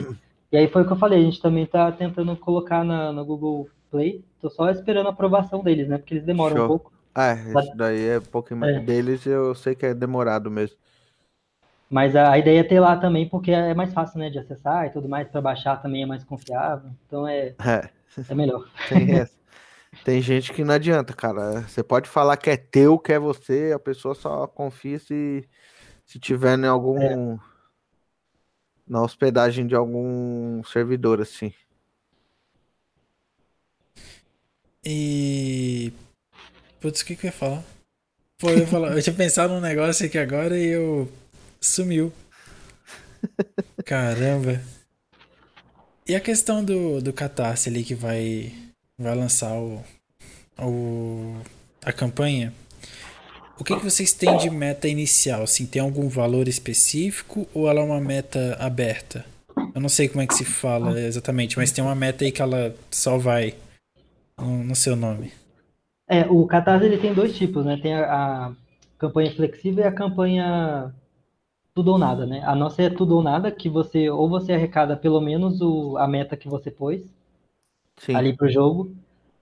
E aí foi o que eu falei, a gente também tá tentando colocar na, no Google Play. Tô só esperando a aprovação deles, né? Porque eles demoram Show. um pouco. Ah, isso daí é um pouquinho mais É. deles, eu sei que é demorado mesmo. Mas a, a ideia é ter lá também, porque é mais fácil, né, de acessar e tudo mais, para baixar também é mais confiável. Então é, *laughs* É, é melhor. tem. Tem gente que não adianta, cara. Você pode falar que é teu, que é você, a pessoa só confia se, se tiver em algum. É. Na hospedagem de algum servidor, assim. E. Putz, o que, que eu ia falar? Pô, eu, ia falar, eu tinha pensado num negócio aqui agora e eu. Sumiu. Caramba. E a questão do, do Catarse ali que vai, vai lançar o, o, a campanha? O que, que vocês têm de meta inicial? Assim, tem algum valor específico ou ela é uma meta aberta? Eu não sei como é que se fala exatamente, mas tem uma meta aí que ela só vai no, no seu nome. É, o Catarse ele tem dois tipos, né? Tem a, a campanha flexível e a campanha tudo ou nada, né? A nossa é tudo ou nada, que você ou você arrecada pelo menos o, a meta que você pôs Sim. ali pro jogo.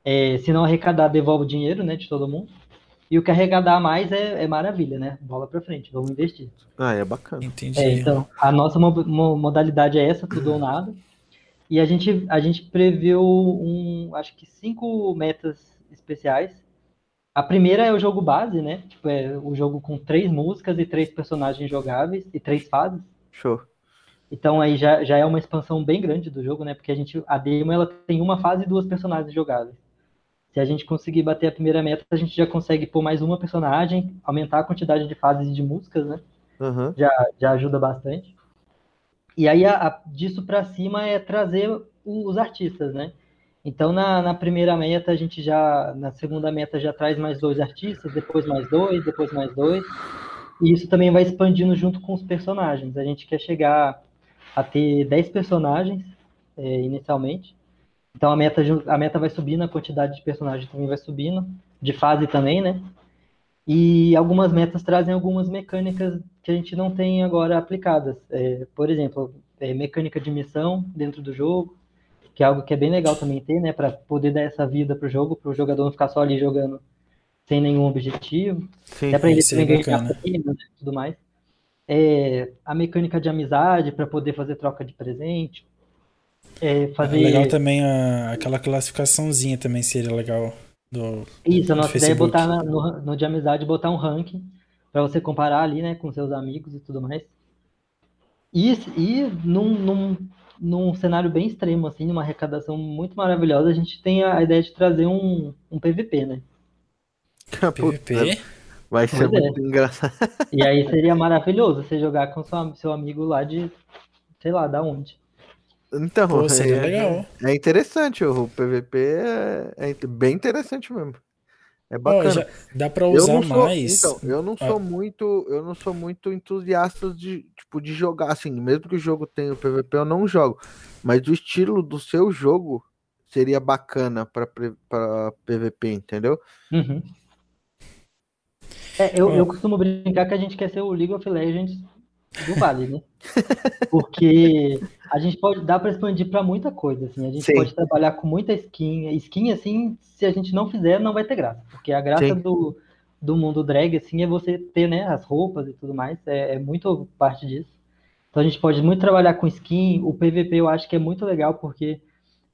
É, se não arrecadar, devolve o dinheiro, né, de todo mundo. E o carregador a mais é, é maravilha, né? Bola pra frente, vamos investir. Ah, é bacana. Entendi. É, então, a nossa mo- mo- modalidade é essa, tudo ou *clears throat* nada. E a gente, a gente previu um, acho que cinco metas especiais. A primeira é o jogo base, né? Tipo, é o jogo com três músicas e três personagens jogáveis e três fases. Show. Então aí já, já é uma expansão bem grande do jogo, né? Porque a gente, a demo ela tem uma fase e duas personagens jogáveis. Se a gente conseguir bater a primeira meta, a gente já consegue pôr mais uma personagem, aumentar a quantidade de fases e de músicas, né? Aham. já, já ajuda bastante. E aí, a- a- disso para cima é trazer os artistas, né? Então, na, na primeira meta, a gente já, na segunda meta, já traz mais dois artistas, depois mais dois, depois mais dois. E isso também vai expandindo junto com os personagens. A gente quer chegar a ter 10 personagens, é, inicialmente. Então, a meta, a meta vai subindo, a quantidade de personagens também vai subindo, de fase também, né? E algumas metas trazem algumas mecânicas que a gente não tem agora aplicadas. É, por exemplo, é, mecânica de missão dentro do jogo, que é algo que é bem legal também ter, né? Para poder dar essa vida pro jogo, para o jogador não ficar só ali jogando sem nenhum objetivo. Sim. Até para ele é também ganhar prêmios né, e tudo mais. É, a mecânica de amizade para poder fazer troca de presente. É, fazer Legal também a, aquela classificaçãozinha também seria legal. Do, Isso, a no nossa ideia é botar na- no, no de amizade, botar um ranking para você comparar ali, né, com seus amigos e tudo mais. E, e num, num, num cenário bem extremo, assim, numa arrecadação muito maravilhosa, a gente tem a, a ideia de trazer um, um PVP, né? Puta, PVP. vai ser Pois é. muito engraçado. E aí seria maravilhoso você jogar com sua, seu amigo lá de, sei lá, da onde. Então, Pô, seria é, legal. é interessante, o PVP é, é bem interessante mesmo. É bacana. dá pra Eu usar sou, mais. então, eu não Ah. sou muito, eu não sou muito entusiasta de, tipo, de jogar assim, mesmo que o jogo tenha o PVP, eu não jogo. Mas o estilo do seu jogo seria bacana para para PVP, entendeu? Uhum. É, eu, eu costumo brincar que a gente quer ser o League of Legends do Vale, né? *laughs* Porque a gente pode dar para expandir para muita coisa, assim. A gente Sim. pode trabalhar com muita skin. Skin, assim, se a gente não fizer, não vai ter graça. Porque a graça Sim. do, do mundo drag, assim, é você ter, né, as roupas e tudo mais. É, é muito parte disso. Então a gente pode muito trabalhar com skin. O PVP eu acho que é muito legal porque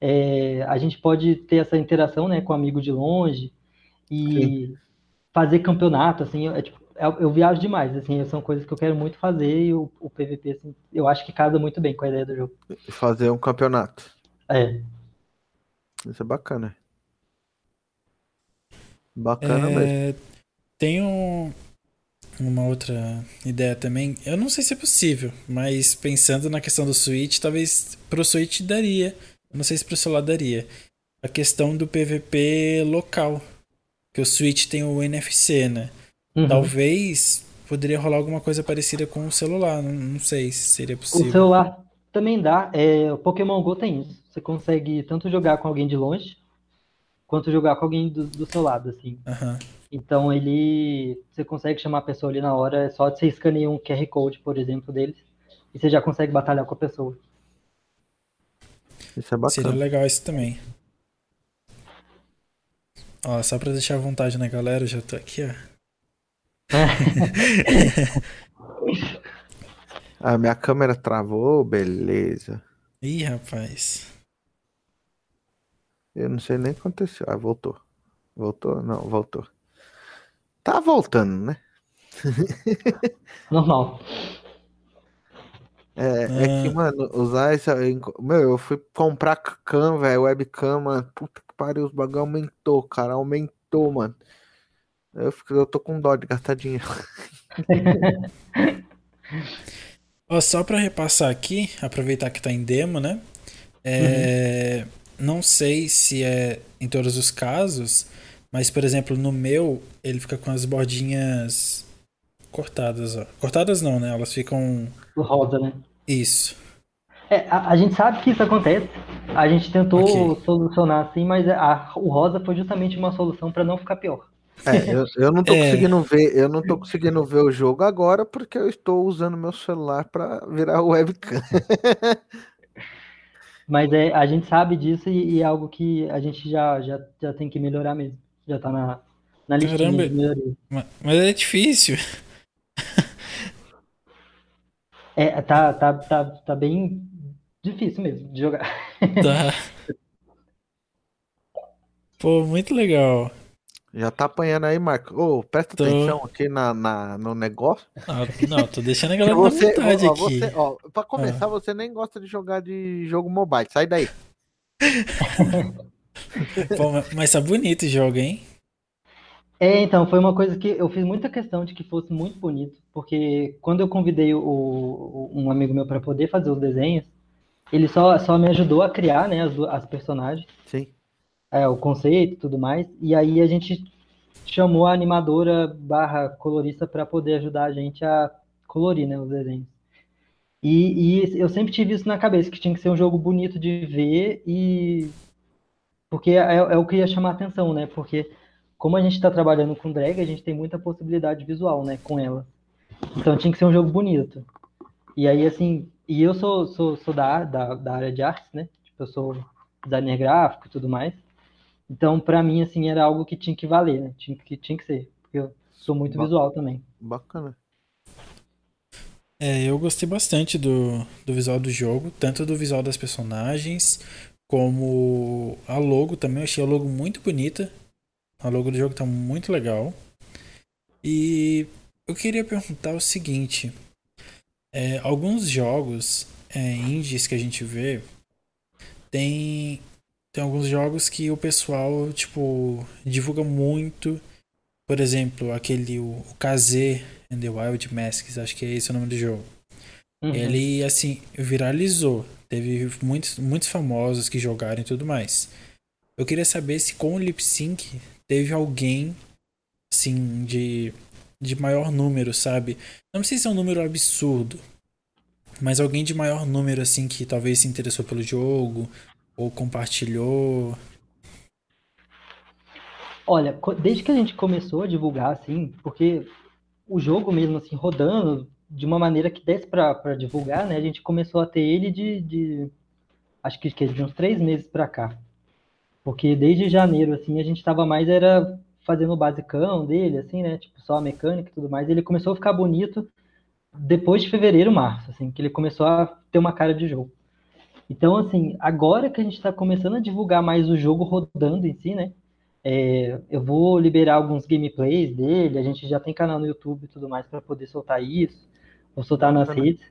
é, a gente pode ter essa interação, né, com amigo de longe e fazer campeonato, assim, é, tipo, eu, eu viajo demais, assim, são coisas que eu quero muito fazer e o, o PVP, assim, eu acho que casa muito bem com a ideia do jogo. Fazer um campeonato. É, Isso é bacana. Bacana mesmo. É, tem um- uma outra ideia também. Eu não sei se é possível, mas pensando na questão do Switch, talvez pro Switch daria. Eu não sei se pro celular daria. A questão do PVP local. Que o Switch tem o NFC, né? Uhum. Talvez poderia rolar alguma coisa parecida com o celular. Não, não sei se seria O possível. celular também dá, é, o Pokémon GO tem isso, você consegue tanto jogar com alguém de longe, quanto jogar com alguém do, do seu lado, assim. Aham. Então ele, você consegue chamar a pessoa ali na hora, é só você escanear um QR Code, por exemplo, deles, e você já consegue batalhar com a pessoa. Isso é Seria bacana. legal isso também. Ó, só pra deixar à vontade na galera, eu já tô aqui, ó. A *laughs* minha câmera travou, beleza. Ih, rapaz. Eu não sei nem o que aconteceu. Ah, voltou. Voltou? Não, voltou. Tá voltando, né? *laughs* Normal. É, é que, Ah. mano, usar essa. Meu, eu fui comprar cam, velho, webcam, mano. Puta que pariu, os bagulho aumentou, cara. Aumentou, mano. Eu, fico, eu tô com dó de gastar dinheiro. *laughs* Ó, só pra repassar aqui, aproveitar que tá em demo, né? É, Não sei se é em todos os casos, mas, por exemplo, no meu, ele fica com as bordinhas cortadas, ó. Cortadas não, né? Elas ficam. O rosa, né? Isso. É, a, a gente sabe que isso acontece. A gente tentou Ok. solucionar assim, mas a- o rosa foi justamente uma solução para não ficar pior. É, *laughs* eu, eu não tô É. conseguindo ver, eu não tô conseguindo ver o jogo agora porque eu estou usando meu celular pra virar webcam. *laughs* Mas é, a gente sabe disso e, e é algo que a gente já, já, já tem que melhorar mesmo. Já tá na, na listinha Caramba. de melhoria. Ma- Mas é difícil. *laughs* É, tá, tá, tá, tá bem difícil mesmo de jogar. Tá. Pô, muito legal. Já tá apanhando aí, Marco. Ô, presta Tô. atenção aqui na, na- no negócio. Ah, não, tô deixando a galera na Você, vontade ó, aqui. você, ó, pra começar, você nem gosta de jogar de jogo mobile. Sai daí. *laughs* Pô, mas- tá bonito o jogo, hein? É, então, foi uma coisa que eu fiz muita questão de que fosse muito bonito, porque quando eu convidei o, o- um amigo meu para poder fazer os desenhos, ele só, só me ajudou a criar, né, as, as personagens, Sim. É, o conceito e tudo mais, e aí a gente chamou a animadora barra colorista para poder ajudar a gente a colorir, né, os desenhos. E, e eu sempre tive isso na cabeça, que tinha que ser um jogo bonito de ver e... Porque é, é o que ia chamar atenção, né, porque como a gente está trabalhando com drag, a gente tem muita possibilidade visual, né, com ela. Então tinha que ser um jogo bonito. E aí, assim, e eu sou, sou, sou da, da, da área de artes, né? Tipo, eu sou designer gráfico e tudo mais. Então, para mim, assim, era algo que tinha que valer, né? Tinha que, tinha que ser. Porque eu sou muito Ba- visual também. Bacana. É, eu gostei bastante do, do visual do jogo, tanto do visual das personagens, como a logo também. Eu achei a logo muito bonita. A logo do jogo tá muito legal. E eu queria perguntar o seguinte: é, alguns jogos é, indies que a gente vê tem, tem alguns jogos que o pessoal tipo divulga muito. Por exemplo, aquele o, o KZ and the Wild Masks, acho que é esse o nome do jogo. Uhum. Ele, assim, viralizou. Teve muitos, muitos famosos que jogaram e tudo mais. Eu queria saber se com o lip sync teve alguém, assim, de, de maior número, sabe? Não precisa ser um número absurdo, mas alguém de maior número, assim, que talvez se interessou pelo jogo ou compartilhou. Olha, desde que a gente começou a divulgar, assim, porque o jogo mesmo, assim, rodando de uma maneira que desse pra divulgar, né? A gente começou a ter ele de, de acho que, de uns três meses pra cá. Porque desde janeiro, assim, a gente tava mais era fazendo o basicão dele, assim, né? Tipo, só a mecânica e tudo mais. Ele começou a ficar bonito depois de fevereiro, março, assim, que ele começou a ter uma cara de jogo. Então, assim, agora que a gente tá começando a divulgar mais o jogo rodando em si, né? É, eu vou liberar alguns gameplays dele, a gente já tem canal no YouTube e tudo mais para poder soltar isso, vou soltar nas redes.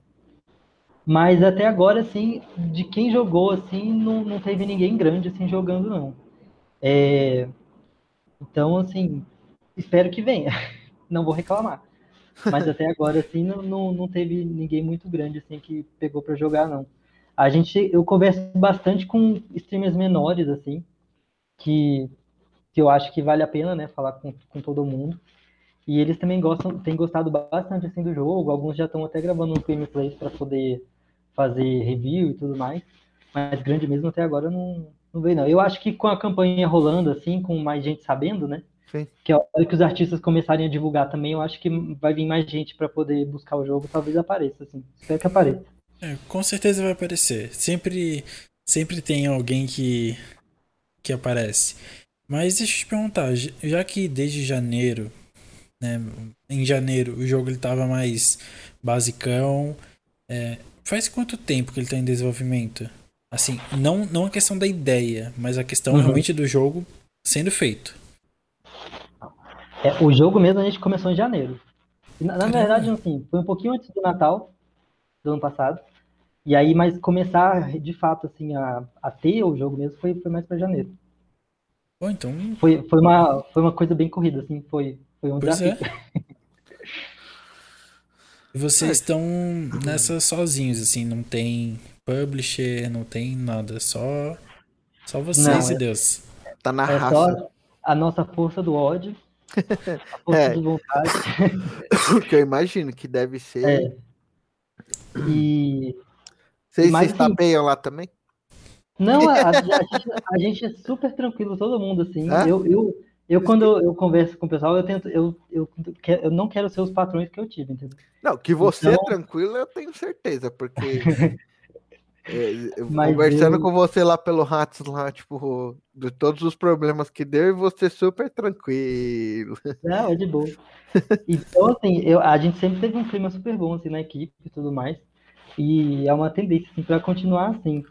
Mas até agora, assim, de quem jogou, assim, não, não teve ninguém grande, assim, jogando, não. É, então, assim, espero que venha. *laughs* Não vou reclamar. Mas até agora, assim, não, não, não teve ninguém muito grande, assim, que pegou para jogar, não. A gente, eu converso bastante com streamers menores, assim, que que eu acho que vale a pena, né, falar com, com todo mundo. E eles também gostam, têm gostado bastante assim do jogo. Alguns já estão até gravando uns gameplays para poder fazer review e tudo mais. Mas grande mesmo até agora não, não veio não. Eu acho que com a campanha rolando assim, com mais gente sabendo, né, Sim. que a hora que os artistas começarem a divulgar também, eu acho que vai vir mais gente para poder buscar o jogo, talvez apareça assim. Espero que apareça. É, com certeza vai aparecer. Sempre, sempre tem alguém que, que aparece. Mas deixa eu te perguntar, já que desde janeiro, né, em janeiro o jogo ele tava mais basicão, é, faz quanto tempo que ele tá em desenvolvimento? Assim, não, não a questão da ideia, mas a questão Uhum. realmente do jogo sendo feito. É, o jogo mesmo a gente começou em janeiro. Na, na verdade, assim, foi um pouquinho antes do Natal do ano passado. E aí, mas começar de fato assim a, a ter o jogo mesmo foi, foi mais para janeiro. Bom, então, Foi, foi uma foi uma coisa bem corrida assim, foi foi um pois desafio. é. *laughs* E vocês estão nessa sozinhos, assim, não tem publisher, não tem nada, só só vocês Não, e é- Deus. Tá na É raça. só a nossa força do ódio, a força *laughs* É. de vontade *coughs* que eu imagino que deve ser. É. e Vocês, Mas, vocês assim, tapeiam lá também? Não, a, a- *laughs* gente, a gente é super tranquilo, todo mundo, assim. É? Eu, eu, eu, quando eu, eu converso com o pessoal, eu tento, eu, eu, eu não quero ser os patrões que eu tive, entendeu? Não, que você Então- é tranquilo, eu tenho certeza, porque *laughs* É, Conversando eu- com você lá pelo Ratos, lá, tipo, de todos os problemas que deu, e você super tranquilo. Não, é de boa. *laughs* Então, assim, eu, a gente sempre teve um clima super bom, assim, na equipe e tudo mais. E é uma tendência, assim, pra continuar assim.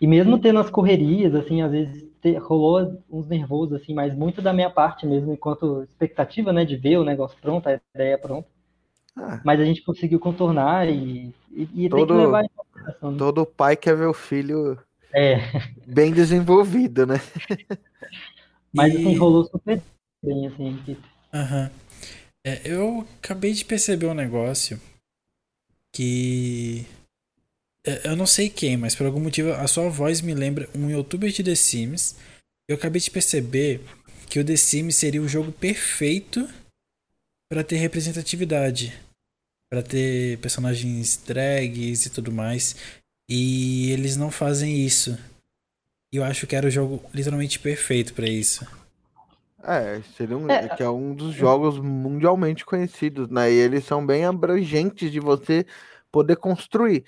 E mesmo tendo as correrias, assim, às vezes te- rolou uns nervosos, assim, mas muito da minha parte mesmo, enquanto expectativa, né, de ver o negócio pronto, a ideia pronta. Ah, Mas a gente conseguiu contornar e, e, e tem que Todo- levar em consideração. né? todo pai quer ver o filho É, bem desenvolvido, né? *laughs* mas E- assim, rolou super bem, assim. Aham. É, eu acabei de perceber um negócio que. É, Eu não sei quem, mas por algum motivo a sua voz me lembra um youtuber de The Sims. Eu acabei de perceber que o The Sims seria o jogo perfeito para ter representatividade. Para ter personagens drags e tudo mais. E eles não fazem isso. E eu acho que era o jogo literalmente perfeito para isso. É, seria um, É. é que é um dos jogos mundialmente conhecidos, né? E eles são bem abrangentes de você poder construir.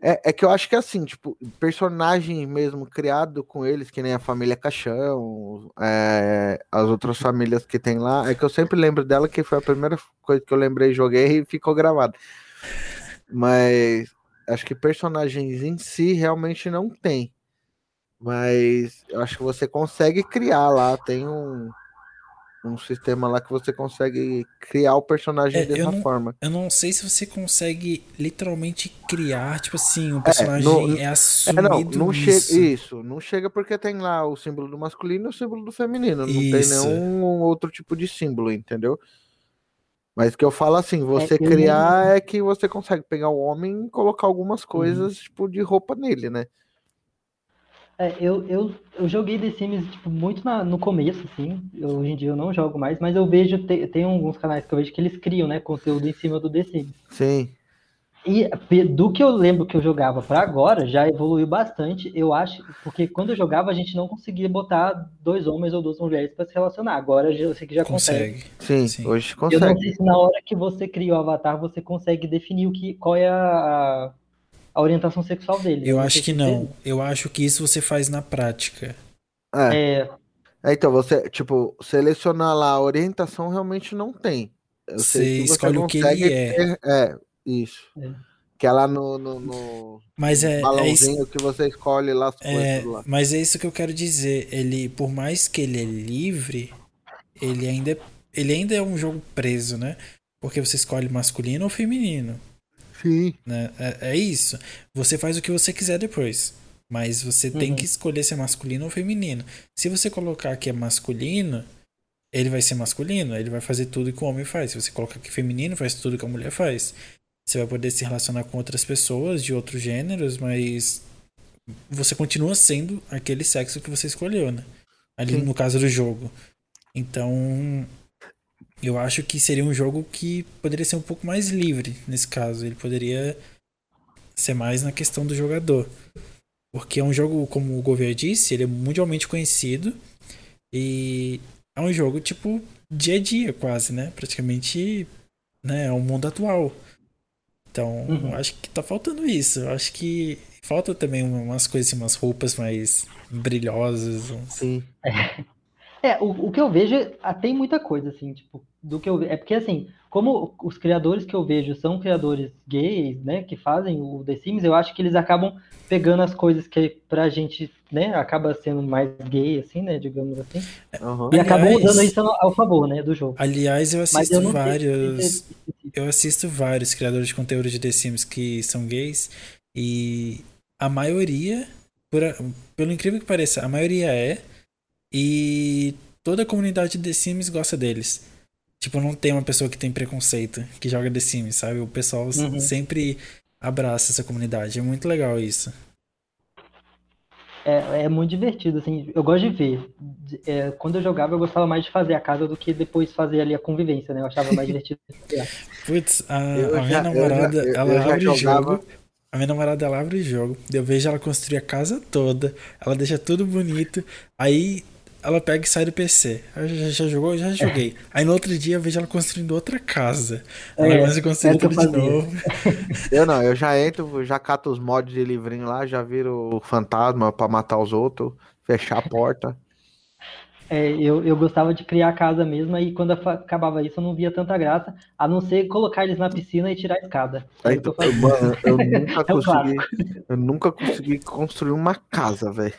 É, é que eu acho que é assim, tipo, personagem mesmo criado com eles, que nem a família Caixão, é, as outras famílias que tem lá, é que eu sempre lembro dela, que foi a primeira coisa que eu lembrei, joguei e ficou gravado. Mas acho que personagens em si realmente não tem. Mas eu acho que você consegue criar lá, tem um, um sistema lá que você consegue criar o personagem É, eu dessa não- forma. Eu não sei se você consegue literalmente criar, tipo assim, o personagem no- é, É, assumido não, não chega. isso. Isso, não chega porque tem lá o símbolo do masculino e o símbolo do feminino. Não tem Isso. nenhum outro tipo de símbolo, entendeu? Mas que eu falo assim, você eu criar é que você consegue pegar o homem e colocar Uhum. algumas coisas, tipo, de roupa nele, né? É, eu, eu, eu joguei The Sims tipo, muito na- no começo, assim. Eu- hoje em dia eu não jogo mais, mas eu vejo, te- tem alguns canais que eu vejo que eles criam, né, conteúdo em cima do The Sims. Sim. E do que eu lembro que eu jogava pra agora, já evoluiu bastante, eu acho, porque quando eu jogava a gente não conseguia botar dois homens ou duas mulheres pra se relacionar. Agora eu sei que já consegue. Consegue. Sim, Sim. hoje Eu não consegue. sei se na hora que você cria o avatar você consegue definir o que, qual é a, a orientação sexual dele. Eu acho que não. Eu acho que isso você faz na prática. É. É, É, então, você, tipo, selecionar lá a orientação realmente não tem. Eu Você sei você escolhe o que ele é. ter- É, isso. É. Que é lá no, no, no Mas é, é isso. balãozinho que você escolhe lá as É, coisas lá. mas é isso que eu quero dizer. Ele, por mais que ele é livre, ele ainda, é- ele ainda é um jogo preso, né? Porque você escolhe masculino ou feminino, Sim. né? É, é isso. Você faz o que você quiser depois. Mas você tem Uhum. que escolher se é masculino ou feminino. Se você colocar que é masculino, ele vai ser masculino, ele vai fazer tudo que o homem faz. Se você colocar que é feminino, faz tudo que a mulher faz. Você vai poder se relacionar com outras pessoas de outros gêneros, mas você continua sendo aquele sexo que você escolheu, né? Ali Sim. no caso do jogo. Então, eu acho que seria um jogo que poderia ser um pouco mais livre nesse caso. Ele poderia ser mais na questão do jogador. Porque é um jogo, como o Gouveia disse, ele é mundialmente conhecido e é um jogo tipo dia a dia quase, né? Praticamente, né, é o mundo atual. Então, Uhum. acho que tá faltando isso. Eu Acho que falta também umas coisas, assim, umas roupas mais brilhosas. uns- Sim. *laughs* É, o, o que eu vejo, é- ah, tem muita coisa, assim, tipo, do que eu vejo. É porque, assim, como os criadores que eu vejo são criadores gays, né, que fazem o The Sims, eu acho que eles acabam pegando as coisas que pra gente, né, acaba sendo mais gay, assim, né, digamos assim, Aham. e acabam Aliás- usando isso ao favor, né, do jogo. Aliás, eu assisto eu vários. Eu assisto vários criadores de conteúdo de The Sims que são gays e a maioria, por pelo incrível que pareça, a maioria é e toda a comunidade de The Sims gosta deles. Tipo, não tem uma pessoa que tem preconceito que joga The Sims, sabe? O pessoal Uhum. sempre abraça essa comunidade. É muito legal isso. É, é muito divertido, assim, eu gosto de ver. É, quando eu jogava, eu gostava mais de fazer a casa do que depois fazer ali a convivência, né, eu achava mais *laughs* divertido. Putz, a, Eu a minha já- eu já- namorada, eu- ela eu abre o jogava- jogo. A minha namorada, ela abre o jogo. Eu vejo ela construir a casa toda. Ela deixa tudo bonito. Aí, ela pega e sai do PC. Já, já jogou? Já joguei. Aí no outro dia eu vejo ela construindo outra casa. Ela É, começa a construir que tudo eu de novo. *laughs* Eu não, eu já entro, já cato os mods de livrinho lá, já viro o fantasma pra matar os outros, fechar a porta. É, eu, eu gostava de criar a casa mesmo, e quando acabava isso eu não via tanta graça, a não ser colocar eles na piscina e tirar a escada. É eu Então, fazia. mano, eu nunca *laughs* É o consegui, eu nunca consegui construir uma casa, velho.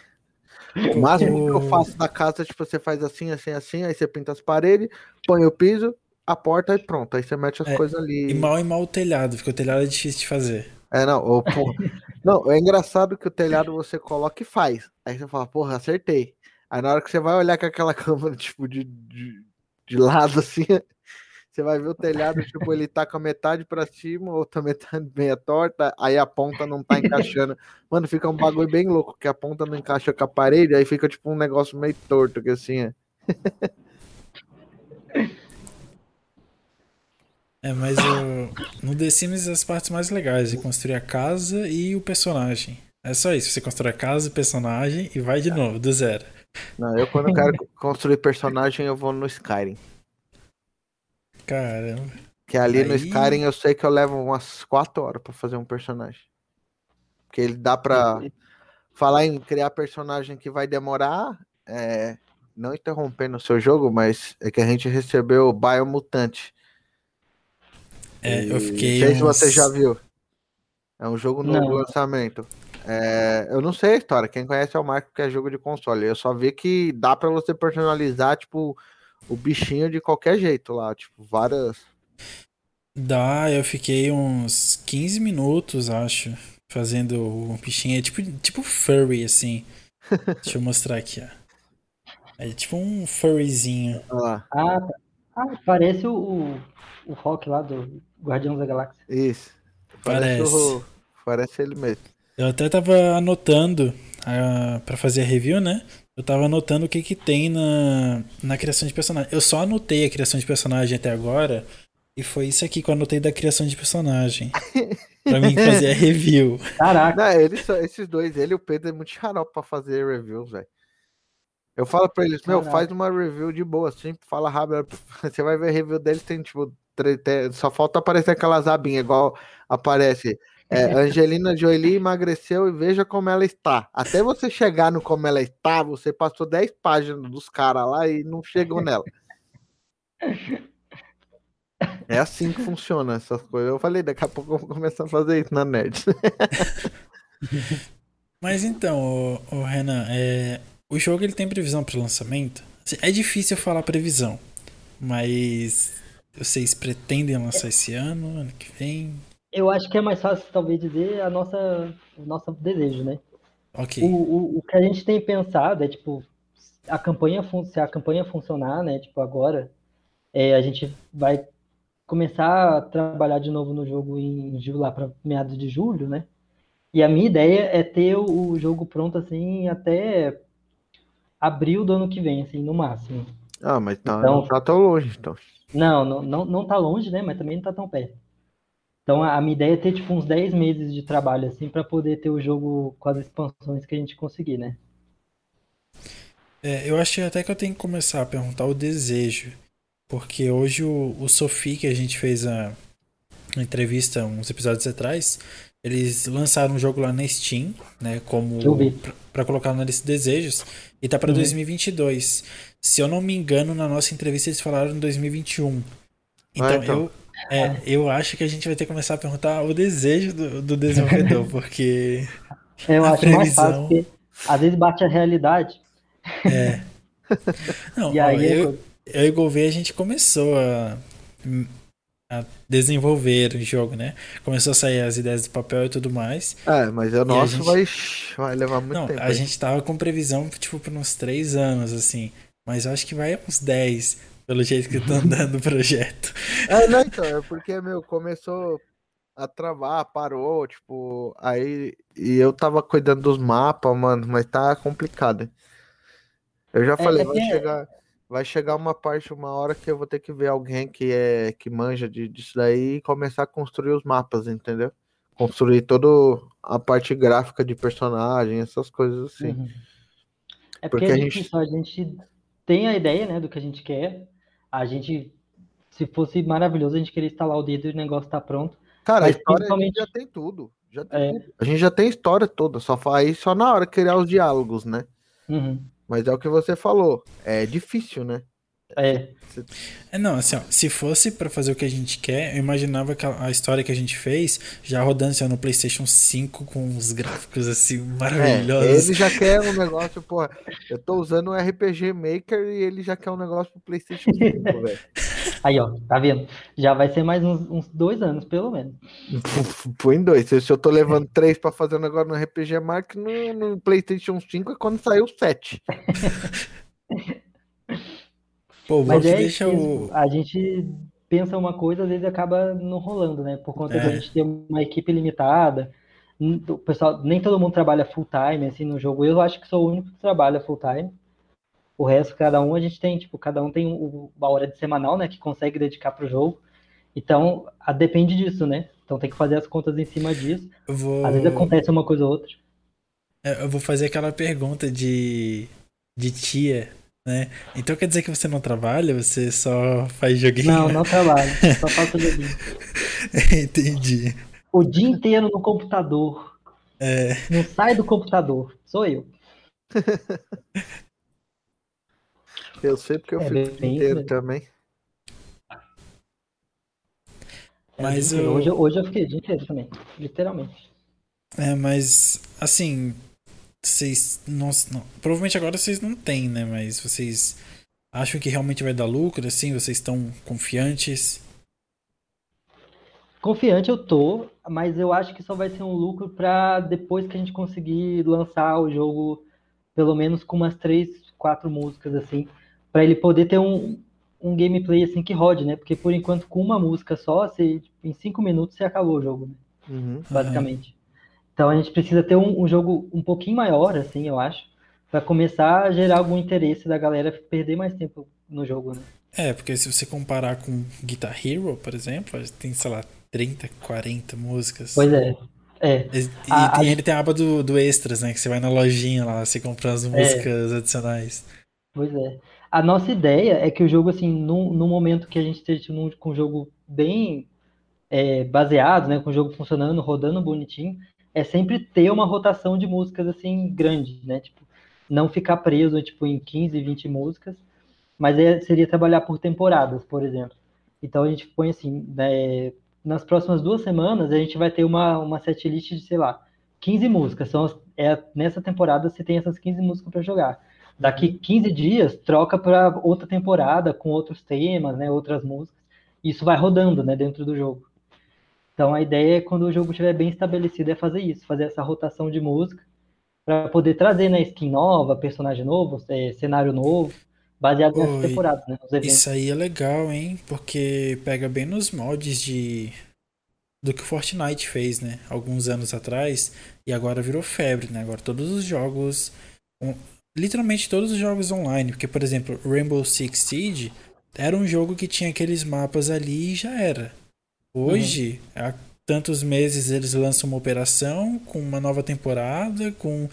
O máximo que eu faço da casa, tipo, você faz assim, assim, assim, aí você pinta as paredes, põe o piso, a porta e pronto. Aí você mete as É, coisas ali. E mal e mal o telhado, porque o telhado é difícil de fazer. É, não. *laughs* Não, é engraçado que o telhado você coloca e faz. Aí você fala, porra, acertei. Aí na hora que você vai olhar com aquela *laughs* câmera, tipo, de, de, de lado, assim, você vai ver o telhado, tipo, ele tá com a metade pra cima, outra metade *laughs* meia torta, aí a ponta não tá encaixando. Mano, fica um bagulho bem louco, que a ponta não encaixa com a parede, aí fica, tipo, um negócio meio torto, que assim, é. *laughs* É, mas o, no The Sims as partes mais legais é construir a casa e o personagem. É só isso, você constrói a casa, o personagem e vai de novo, do zero. Não, eu quando eu quero construir personagem, eu vou no Skyrim. Caramba. Que ali no Aí- Skyrim eu sei que eu levo umas 4 horas pra fazer um personagem. Porque ele dá pra falar em criar personagem que vai demorar. é, não interrompendo o seu jogo, mas é que a gente recebeu o Biomutante. É, eu E fiquei. Não sei se você já viu. É um jogo novo Não. lançamento. É, eu não sei a história. Quem conhece é o Marco, que é jogo de console. Eu só vi que dá pra você personalizar, tipo, o bichinho de qualquer jeito lá. Tipo, várias. Dá, eu fiquei uns 15 minutos, acho, fazendo o bichinho. É tipo, tipo furry, assim. *laughs* Deixa eu mostrar aqui, ó. É tipo um furryzinho. Olha lá. Ah, tá. Ah, parece o, o, Rock lá do Guardiões da Galáxia. Isso. Parece, Parece. o- parece ele mesmo. Eu até tava anotando ah, pra fazer a review, né? Eu tava anotando o que que tem na, na criação de personagem. Eu só anotei a criação de personagem até agora. E foi isso aqui que eu anotei da criação de personagem. pra mim *laughs* fazer a review. Caraca, Não, eles, esses dois, ele e o Pedro, é muito xarope pra fazer reviews, velho. Eu falo pra eles, meu, faz uma review de boa, assim, fala rápido. *laughs* Você vai ver a review deles, tem tipo, só falta aparecer aquelas abinhas, igual aparece. É, Angelina Jolie emagreceu e veja como ela está. Até você chegar no como ela está, você passou 10 páginas dos caras lá e não chegou nela. É assim que funciona essas coisas. Eu falei, daqui a pouco eu vou começar a fazer isso na Nerd. *laughs* Mas então, o, Renan, é, o jogo ele tem previsão para lançamento? Assim, É difícil falar previsão, mas vocês pretendem lançar esse ano, ano que vem? Eu acho que é mais fácil talvez dizer a nossa, o nosso desejo, né? Ok. O, o, o que a gente tem pensado é, tipo, a campanha, se a campanha funcionar, né, tipo, agora, é, a gente vai começar a trabalhar de novo no jogo em julho, lá para meados de julho, né? E a minha ideia é ter o, o jogo pronto, assim, até abril do ano que vem, assim, no máximo. Ah, mas tá, Então- não tá tão longe, então. Não, não, não, não tá longe, né? Mas também não tá tão perto. Então a minha ideia é ter tipo uns 10 meses de trabalho assim para poder ter o jogo com as expansões que a gente conseguir, né? É, eu acho até que eu tenho que começar a perguntar o desejo. Porque hoje o, o Sophie, que a gente fez a, a entrevista uns episódios atrás, eles lançaram um jogo lá na Steam, né? Como Eu vi. pra, pra colocar na lista de desejos. E tá pra Uhum. 2022. Se eu não me engano, na nossa entrevista eles falaram em 2021. Então, Ah, então. eu. É, eu acho que a gente vai ter que começar a perguntar o desejo do, do desenvolvedor, *laughs* porque Eu A acho mais previsão. fácil, porque às vezes bate a realidade. É. *laughs* Não, E aí eu, eu e o Gouveia a gente começou a, a desenvolver o jogo, né? Começou a sair as ideias do papel e tudo mais. É, mas o nosso gente- vai, vai levar muito Não, tempo. a aí. gente tava com previsão, tipo, por uns três anos, assim. Mas eu acho que vai uns 10, pelo jeito que tá andando *laughs* o projeto. É, não, então, é porque, meu, começou a travar, parou, tipo, aí. E eu tava cuidando dos mapas, mano, mas tá complicado. Eu já falei, é vai que- chegar. Vai chegar uma parte, uma hora que eu vou ter que ver alguém que é que manja de, disso daí e começar a construir os mapas, entendeu? Construir toda a parte gráfica de personagem, essas coisas assim. Uhum. É porque, Porque é a gente- a gente tem a ideia, né, do que a gente quer. A gente, se fosse maravilhoso, a gente queria instalar o dedo e o negócio tá pronto. Cara, a história a principalmente- já tem tudo. Já tem É. tudo. A gente já tem a história toda, só faz só na hora criar os diálogos, né? Uhum. Mas é o que você falou. É difícil, né? É, É, não, assim, ó, se fosse pra fazer o que a gente quer, eu imaginava que a, a história que a gente fez já rodando assim, no PlayStation 5 com os gráficos assim É, maravilhosos. ele já quer um negócio, porra. Eu tô usando o RPG Maker e ele já quer um negócio pro PlayStation 5, *laughs* velho. aí ó, tá vendo? Já vai ser mais uns, uns dois anos, pelo menos. *laughs* Põe em dois. Se eu tô levando três pra fazer um negócio no RPG Mark, no, no PlayStation 5 é quando saiu o 7. *laughs* Pô, o Mas é deixa o. a gente pensa uma coisa, às vezes acaba não rolando, né? Por conta É. da gente ter uma equipe limitada. O pessoal, nem todo mundo trabalha full time assim no jogo. Eu acho que sou o único que trabalha full time. O resto, cada um, a gente tem, tipo, cada um tem uma hora de semanal, né, que consegue dedicar pro jogo. Então, a- depende disso, né? Então tem que fazer as contas em cima disso. Vou, Às vezes acontece uma coisa ou outra. é, eu vou fazer aquela pergunta de, de tia, né? Então quer dizer que você não trabalha? Você só faz joguinho? Não, não trabalho, só faço joguinho. *laughs* Entendi. O dia inteiro no computador. É, Não sai do computador. Sou eu. *laughs* Eu sei porque eu É, fico o dia inteiro também. É, Mas eu- hoje, hoje eu fiquei o dia inteiro também, literalmente. é, mas assim, vocês não, não- provavelmente agora vocês não têm, né? Mas vocês acham que realmente vai dar lucro? Assim, vocês estão confiantes? Confiante eu tô, mas eu acho que só vai ser um lucro pra depois que a gente conseguir lançar o jogo, pelo menos com umas três, quatro músicas assim, pra ele poder ter um, um gameplay assim que rode, né? Porque por enquanto com uma música só, você, em cinco minutos você acabou o jogo, né? Uhum. basicamente. Então a gente precisa ter um, um jogo um pouquinho maior, assim, eu acho, pra começar a gerar algum interesse da galera perder mais tempo no jogo, né? É, porque se você comparar com Guitar Hero, por exemplo, tem, sei lá, 30, 40 músicas. Pois é. É, E, A- tem- a- ele tem a aba do, do extras, né? Que você vai na lojinha lá, você compra É. as músicas adicionais. pois é. A nossa ideia é que o jogo, assim, no, no momento que a gente esteja com o jogo bem é, baseado, né, com o jogo funcionando, rodando bonitinho, é sempre ter uma rotação de músicas, assim, grande, né? Tipo, não ficar preso, tipo, em 15, 20 músicas, mas é- seria trabalhar por temporadas, por exemplo. Então a gente põe assim, né, nas próximas duas semanas a gente vai ter uma, uma setlist de, sei lá, 15 músicas. São as- é, nessa temporada você tem essas 15 músicas para jogar. Daqui 15 dias, troca para outra temporada com outros temas, né, outras músicas. Isso vai rodando, né, dentro do jogo. Então a ideia é quando o jogo estiver bem estabelecido é fazer isso, fazer essa rotação de música para poder trazer né, skin nova, personagem novo, é, cenário novo, baseado Oi, temporadas, né, nos eventos. Isso aí é legal, hein? Porque pega bem nos moldes de. Do que o Fortnite fez, né? Alguns anos atrás. E agora virou febre, né? Agora todos os jogos. on- Literalmente todos os jogos online. Porque, por exemplo, Rainbow Six Siege era um jogo que tinha aqueles mapas ali e já era. Hoje, há tantos meses eles lançam uma operação com uma nova temporada, com.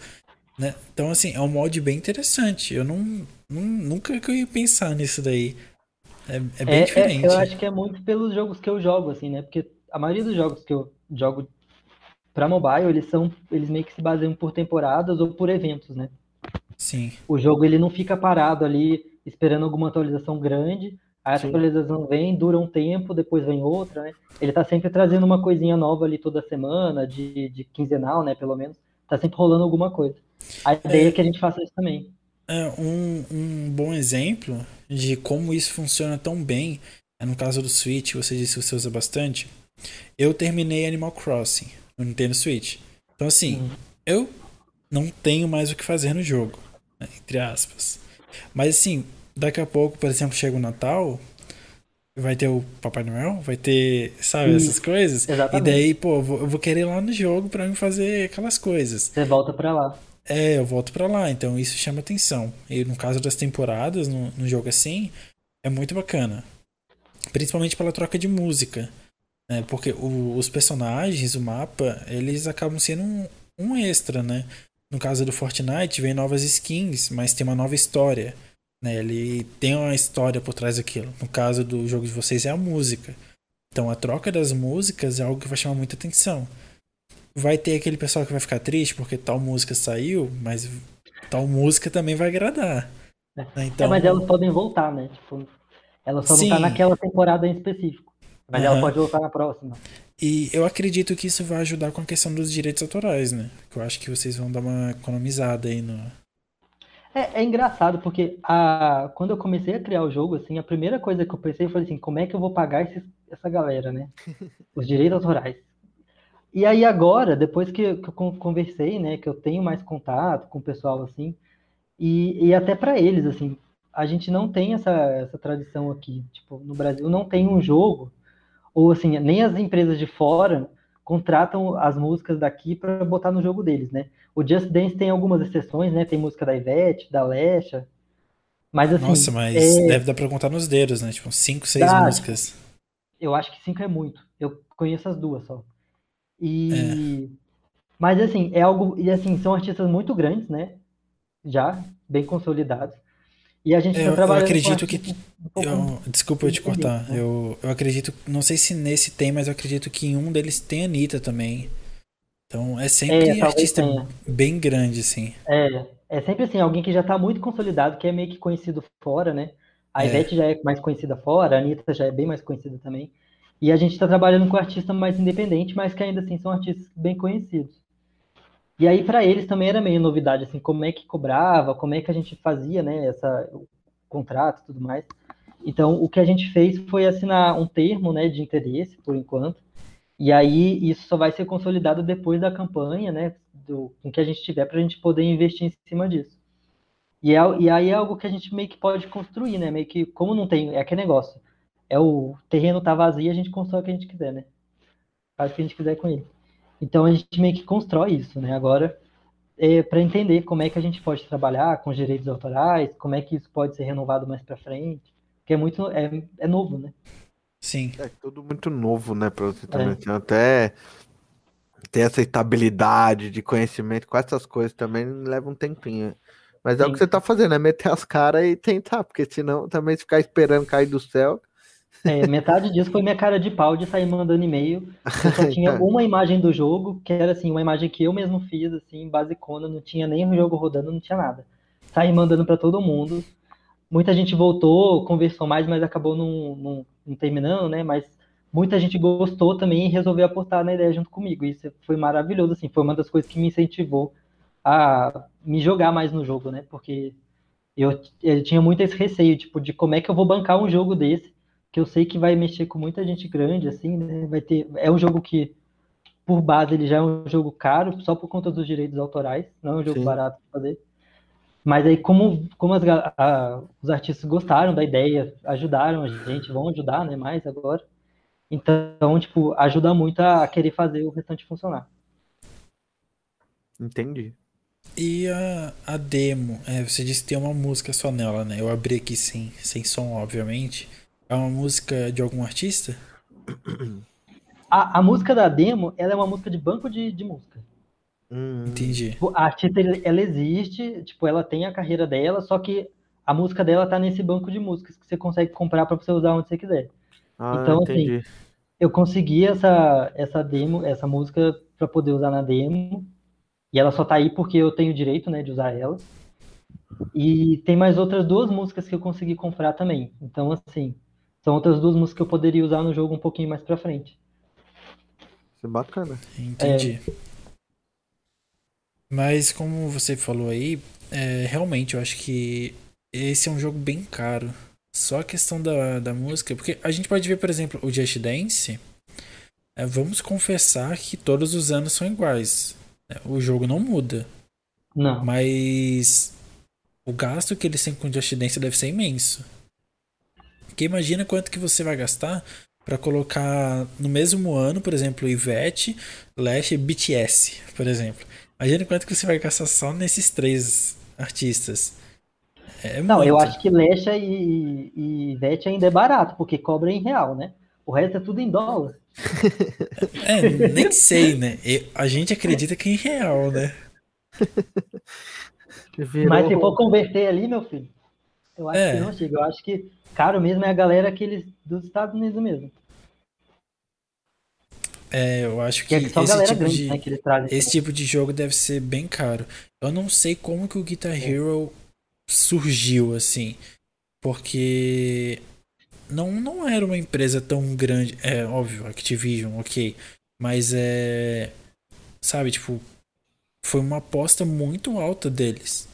né? Então, assim, é um molde bem interessante. Eu não, não- nunca que eu ia pensar nisso daí. É, é bem É, é, diferente. eu acho que é muito pelos jogos que eu jogo, assim, né? Porque a maioria dos jogos que eu jogo pra mobile, eles são, eles meio que se baseiam por temporadas ou por eventos, né? Sim. O jogo ele não fica parado ali esperando alguma atualização grande. Sim. atualização vem, dura um tempo, depois vem outra, né? Ele tá sempre trazendo uma coisinha nova ali toda semana, de, de quinzenal, né? Pelo menos. Tá sempre rolando alguma coisa. A ideia é que a gente faça isso também. É, um, um bom exemplo de como isso funciona tão bem é no caso do Switch, você disse que você usa bastante. Eu terminei Animal Crossing no Nintendo Switch. Então, assim, Uhum. eu não tenho mais o que fazer no jogo, né, entre aspas. Mas, assim, daqui a pouco, por exemplo, chega o Natal, vai ter o Papai Noel, vai ter, sabe, essas coisas. E Exatamente. daí, pô, eu vou, eu vou querer ir lá no jogo pra me fazer aquelas coisas. Você volta pra lá. É, eu volto pra lá, então isso chama atenção. E no caso das temporadas, no, no jogo assim, é muito bacana. Principalmente pela troca de música. Né? Porque o- os personagens, o mapa, eles acabam sendo um, um extra, né? no caso do Fortnite, vem novas skins, mas tem uma nova história. Né? Ele tem uma história por trás daquilo. No caso do jogo de vocês é a música. Então a troca das músicas é algo que vai chamar muita atenção. Vai ter aquele pessoal que vai ficar triste porque tal música saiu, mas tal música também vai agradar. Né? Então... É, mas elas podem voltar, né? Tipo, ela só Sim. não tá naquela temporada em específico. Mas uhum. ela pode voltar na próxima. E eu acredito que isso vai ajudar com a questão dos direitos autorais, né? Eu acho que vocês vão dar uma economizada aí no. É, é engraçado, porque a, quando eu comecei a criar o jogo, assim, a primeira coisa que eu pensei foi assim, como é que eu vou pagar esses, essa galera, né? *laughs* Os direitos autorais. E aí agora, depois que, que eu conversei, né, que eu tenho mais contato com o pessoal, assim, e, e até para eles, assim, a gente não tem essa, essa tradição aqui. Tipo, no Brasil não tem um jogo, ou assim, nem as empresas de fora contratam as músicas daqui para botar no jogo deles, né? O Just Dance tem algumas exceções, né? Tem música da Ivete, da Lesha. Mas assim. Nossa, mas é... deve dar pra contar nos dedos, né? Tipo, cinco, seis Dá, músicas. Eu acho que cinco é muito. Eu conheço as duas só. E. É. Mas assim, é algo. E assim, são artistas muito grandes, né? Já, bem consolidados. E a gente eu, tá trabalhando. Eu acredito que. Um eu, desculpa eu te cortar. Né? Eu, eu acredito. Não sei se nesse tem, mas eu acredito que em um deles tem a Anitta também. Então é sempre é, artista tenha. bem grande, assim. É, é sempre assim, alguém que já tá muito consolidado, que é meio que conhecido fora, né? A é. Ivete já é mais conhecida fora, a Anitta já é bem mais conhecida também. E a gente está trabalhando com artista mais independente, mas que ainda assim são artistas bem conhecidos. E aí para eles também era meio novidade, assim, como é que cobrava, como é que a gente fazia, né, essa o contrato, tudo mais. Então o que a gente fez foi assinar um termo, né, de interesse por enquanto. E aí isso só vai ser consolidado depois da campanha, né, do, com que a gente tiver para a gente poder investir em cima disso. E, é, e aí é algo que a gente meio que pode construir, né, meio que como não tem, é aquele negócio. É o terreno tá vazio, a gente constrói o que a gente quiser, né? Faz o que a gente quiser com ele. Então a gente meio que constrói isso, né? Agora, é, para entender como é que a gente pode trabalhar com os direitos autorais, como é que isso pode ser renovado mais para frente, que é muito é, é novo, né? Sim. É tudo muito novo, né, para você também. É. Até ter essa estabilidade de conhecimento com essas coisas também leva um tempinho. Mas é Sim. o que você tá fazendo, é meter as caras e tentar, porque senão também se ficar esperando cair do céu, é, metade disso foi minha cara de pau de sair mandando e-mail. Eu só *laughs* tinha uma imagem do jogo, que era assim, uma imagem que eu mesmo fiz, assim, basicona, não tinha nem o jogo rodando, não tinha nada. Saí mandando para todo mundo. Muita gente voltou, conversou mais, mas acabou não, não, não, terminando, né? Mas muita gente gostou também e resolveu apostar na ideia junto comigo. Isso foi maravilhoso, assim, foi uma das coisas que me incentivou a me jogar mais no jogo, né? Porque eu, eu tinha muito esse receio, tipo, de como é que eu vou bancar um jogo desse que eu sei que vai mexer com muita gente grande, assim, né? Vai ter, é um jogo que, por base, ele já é um jogo caro, só por conta dos direitos autorais, não é um jogo Sim. barato de fazer. Mas aí, como, como as, a, os artistas gostaram da ideia, ajudaram a gente, vão ajudar, né, mais agora. Então, tipo, ajuda muito a querer fazer o restante funcionar. Entendi. E a, a demo, é, você disse que tem uma música só nela, né? Eu abri aqui sem, sem som, obviamente. É uma música de algum artista? A, a música da demo, ela é uma música de banco de, de música. Hum. Entendi. A artista, ela existe, tipo, ela tem a carreira dela, só que a música dela tá nesse banco de músicas que você consegue comprar para você usar onde você quiser. Ah, então, assim, entendi. assim, eu consegui essa, essa demo, essa música para poder usar na demo, e ela só tá aí porque eu tenho o direito, né, de usar ela. E tem mais outras duas músicas que eu consegui comprar também. Então, assim, são outras duas músicas que eu poderia usar no jogo um pouquinho mais pra frente. Isso é bacana. Entendi. É... Mas como você falou aí, é, realmente eu acho que esse é um jogo bem caro. Só a questão da, da música, porque a gente pode ver, por exemplo, o Just Dance. É, vamos confessar que todos os anos são iguais. É, o jogo não muda. Não. Mas o gasto que eles têm com o Just Dance deve ser imenso. Porque imagina quanto que você vai gastar para colocar no mesmo ano, por exemplo, Ivete, Lash e BTS, por exemplo. Imagina quanto que você vai gastar só nesses três artistas. É Não, muito. eu acho que Lesha e, e Ivete ainda é barato, porque cobra em real, né? O resto é tudo em dólar. *laughs* É, nem sei, né? A gente acredita que é em real, né? *laughs* Virou- Mas se for converter ali, meu filho, eu acho É. que não chega. Eu acho que caro mesmo é a galera aqueles dos Estados Unidos mesmo. É, eu acho Que que é só esse tipo grande, de né, que eles trazem. esse tipo de jogo deve ser bem caro. Eu não sei como que o Guitar Hero surgiu assim, porque não não era uma empresa tão grande, é óbvio, Activision, OK, mas é sabe, tipo, foi uma aposta muito alta deles.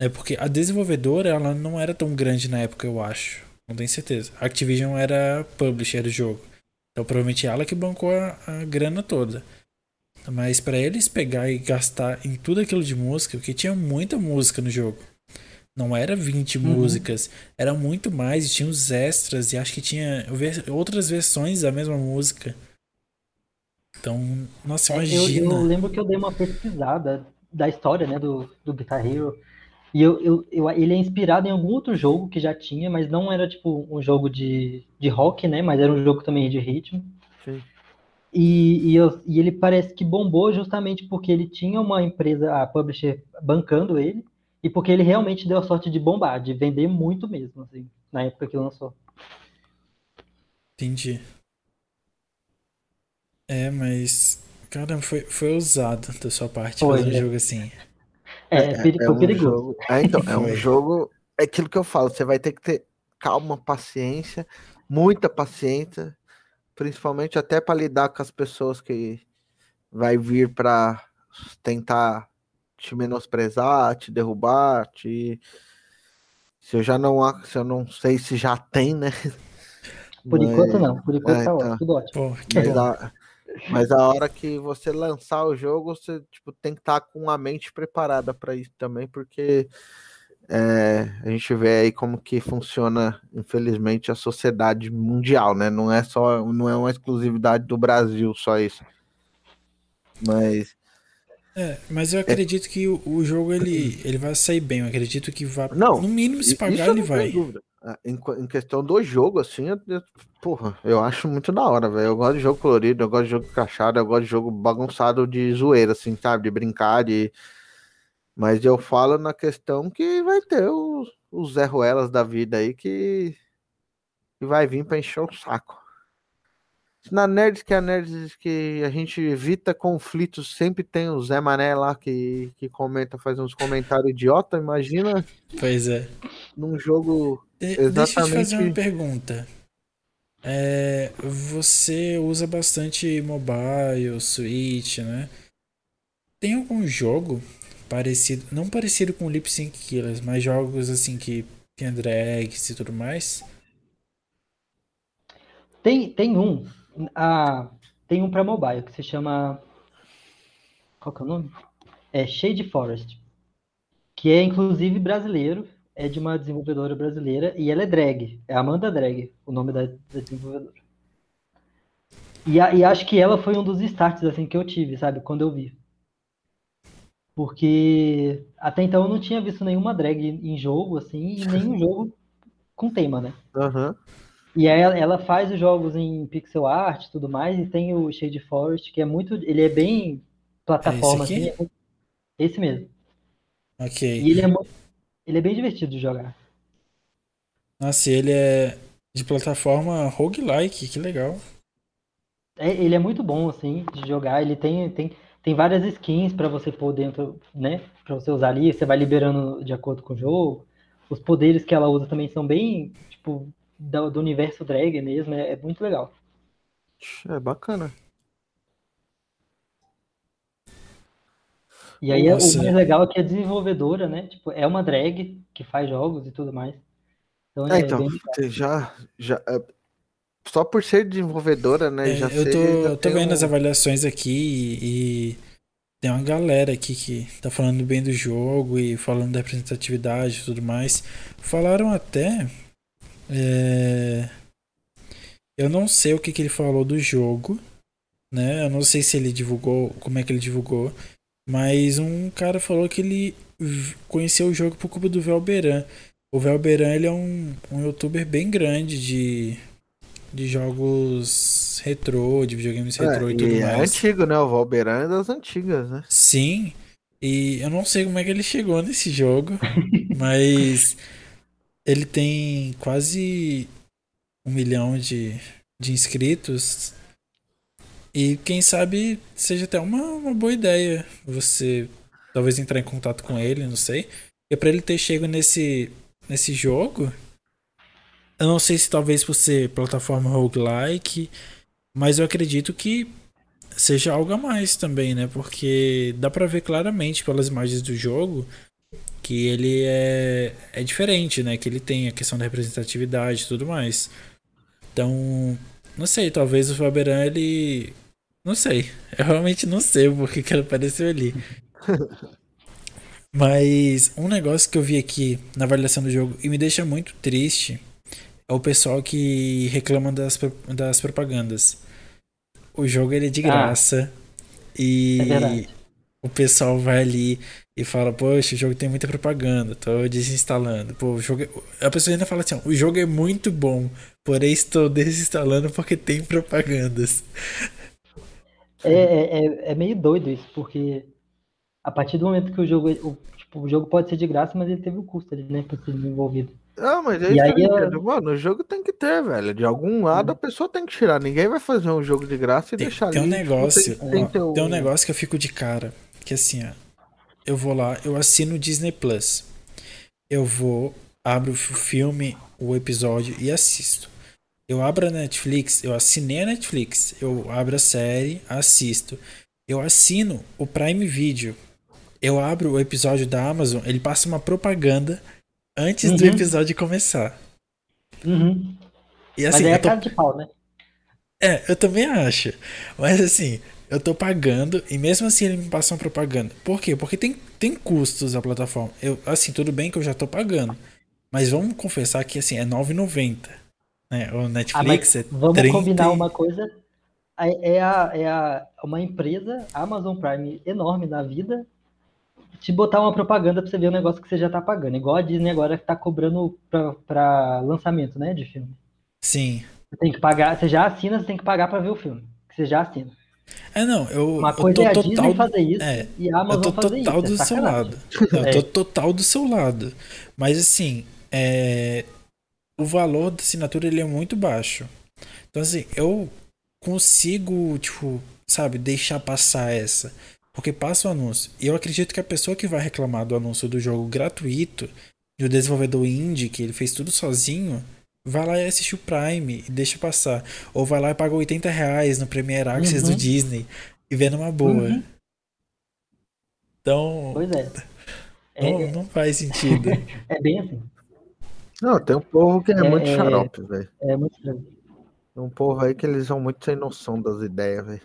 É porque a desenvolvedora ela não era tão grande na época, eu acho. Não tenho certeza. A Activision era publisher do jogo. Então provavelmente ela que bancou a, a grana toda. Mas pra eles pegar e gastar em tudo aquilo de música, porque tinha muita música no jogo. Não era 20 Uhum. músicas, era muito mais, e tinha os extras, e acho que tinha outras versões da mesma música. Então, nossa, É, eu, imagina. eu lembro que eu dei uma pesquisada da história, né, do, do Guitar Hero. E eu, eu, eu- ele é inspirado em algum outro jogo que já tinha, mas não era tipo um jogo de, de rock, né? Mas era um jogo também de ritmo. Sim. E, e, eu- e ele parece que bombou justamente porque ele tinha uma empresa, a publisher, bancando ele, e porque ele realmente deu a sorte de bombar, de vender muito mesmo, assim, na época que lançou. Entendi. É, mas. Caramba, foi, foi ousado da sua parte Foi, fazer um é. jogo assim. É, peri- foi um perigoso. jogo. É, então, é um *laughs* jogo. É aquilo que eu falo, você vai ter que ter calma, paciência, muita paciência, principalmente até para lidar com as pessoas que vai vir para tentar te menosprezar, te derrubar, te se eu já não há- se eu não sei se já tem, né? Por Mas- enquanto não, por enquanto é, tá ótimo, tudo ótimo. Pô, que Mas mas a hora que você lançar o jogo, você tipo, tem que estar com a mente preparada para isso também, porque é, a gente vê aí como que funciona, infelizmente, a sociedade mundial, né? Não é só, não é uma exclusividade do Brasil só isso. Mas É, mas eu acredito que o, o jogo ele, ele vai sair bem. Eu acredito que vai. Não, no mínimo, se pagar, ele vai. dúvida. Ah, Em, em questão do jogo, assim, eu, eu- porra, eu acho muito da hora, velho. Eu gosto de jogo colorido, eu gosto de jogo crachado, eu gosto de jogo bagunçado de zoeira, assim, sabe? De brincar, de. Mas eu falo na questão que vai ter os, os Zé Ruelas da vida aí que, que vai vir pra encher o saco. Na Nerds, que é a Nerds que a gente evita conflitos, sempre tem o Zé Mané lá que, que comenta, faz uns comentários idiota. Imagina Pois é. num jogo De- Deixa eu te fazer Exatamente. uma pergunta. É, você usa bastante mobile, Switch, né? Tem algum jogo parecido, não parecido com Lip Sync Killers, mas jogos assim que tem drags e tudo mais? Tem, tem um, ah, tem um para mobile que se chama, qual que é o nome? É Shade Forest, que é inclusive brasileiro, é de uma desenvolvedora brasileira e ela é drag, é Amanda Drag, o nome da, da desenvolvedora. E, a- e acho que ela foi um dos starts assim que eu tive, sabe, quando eu vi. Porque até então eu não tinha visto nenhuma drag em jogo assim e nenhum *laughs* jogo com tema, né? Aham. E aí ela, faz os jogos em pixel art e tudo mais, e tem o Shade Forest, que é muito. Ele é bem plataforma, É esse aqui? assim. é- Esse mesmo. Ok. E ele é, mu- ele é bem divertido de jogar. Nossa, ele é de plataforma roguelike, que legal. É, ele é muito bom, assim, de jogar. Ele tem, tem, tem várias skins pra você pôr dentro, né? Pra você usar ali, você vai liberando de acordo com o jogo. Os poderes que ela usa também são bem, tipo, do, do universo drag mesmo. É, é muito legal. É bacana. E aí é- Nossa. o mais legal é que a desenvolvedora, né? Tipo, é uma drag que faz jogos e tudo mais. Então É, é então, bem já, já é, só por ser desenvolvedora, né? É, já eu sei, tô, já eu tô vendo um- as avaliações aqui e, e tem uma galera aqui que tá falando bem do jogo e falando da representatividade e tudo mais. Falaram até. é, eu não sei o que, que ele falou do jogo, né? Eu não sei se ele divulgou, como é que ele divulgou, mas um cara falou que ele conheceu o jogo por culpa do Velberan. O Velberan ele é um, um youtuber bem grande de, de jogos retrô, de videogames retrô É, e tudo e é mais. antigo, né? O Valberan é das antigas, né? Sim, E eu não sei como é que ele chegou nesse jogo, *laughs* mas ele tem quase um milhão de, de inscritos. E quem sabe seja até uma, uma boa ideia você talvez entrar em contato com ele, não sei. E para ele ter chego nesse, nesse jogo, eu não sei se talvez por ser plataforma roguelike, mas eu acredito que seja algo a mais também, né? Porque dá pra ver claramente pelas imagens do jogo que ele é, é diferente, né? Que ele tem a questão da representatividade e tudo mais. Então, não sei, talvez o Faberan ele. Não sei. Eu realmente não sei porque que ele apareceu ali. *laughs* Mas um negócio que eu vi aqui na avaliação do jogo e me deixa muito triste é o pessoal que reclama das, das propagandas. O jogo ele é de ah. graça ah, e é o pessoal vai ali e fala, poxa, o jogo tem muita propaganda, tô desinstalando. Pô, o jogo é... A pessoa ainda fala assim, o jogo é muito bom, porém estou desinstalando porque tem propagandas. É, é, é, é meio doido isso, porque a partir do momento que o jogo, o, tipo, o jogo pode ser de graça, mas ele teve o custo ali, né, pra ser desenvolvido. Não, mas é isso eu... Mano, o jogo tem que ter, velho. De algum lado a pessoa tem que tirar. Ninguém vai fazer um jogo de graça e tem, deixar tem ali. Um negócio, tem, tem, tem um negócio que eu fico de cara. Que assim, ó. Eu vou lá, eu assino o Disney Plus. Eu vou, abro o filme, o episódio e assisto. Eu abro a Netflix, eu assinei a Netflix, eu abro a série, assisto. Eu assino o Prime Video. Eu abro o episódio da Amazon, ele passa uma propaganda antes uhum. do episódio começar. Uhum. E assim, Mas é tô... cara de pau, né? É, eu também acho. Mas assim, eu tô pagando e mesmo assim ele me passa uma propaganda. Por quê? Porque tem, tem custos a plataforma. Eu, assim, tudo bem que eu já tô pagando. Mas vamos confessar que assim, é R$9,90. É, o Netflix ah, é Vamos 30... combinar uma coisa. É, é, a, é a, uma empresa, Amazon Prime, enorme na vida, te botar uma propaganda pra você ver o um negócio que você já tá pagando. Igual a Disney agora que tá cobrando pra, pra lançamento, né, de filme. Sim. Você tem que pagar, você já assina, você tem que pagar pra ver o filme. Que você já assina. É, não, eu, Uma coisa eu tô é a total, Disney fazer isso é, e a Amazon Eu tô total isso, é do é seu lado. Eu tô *laughs* é. total do seu lado. Mas assim, é, o valor da assinatura ele é muito baixo. Então, assim, eu consigo, tipo, sabe, deixar passar essa. Porque passa o anúncio. E eu acredito que a pessoa que vai reclamar do anúncio do jogo gratuito, e o desenvolvedor indie, que ele fez tudo sozinho, vai lá e assiste o Prime e deixa passar. Ou vai lá e paga 80 reais no Premiere Access uhum. do Disney e vê numa boa. Uhum. Então. Pois é. Não, é, não faz sentido. *laughs* é bem assim. Não, tem um povo que é, é muito xarope, velho. É muito. Tem um povo aí que eles são muito sem noção das ideias, velho.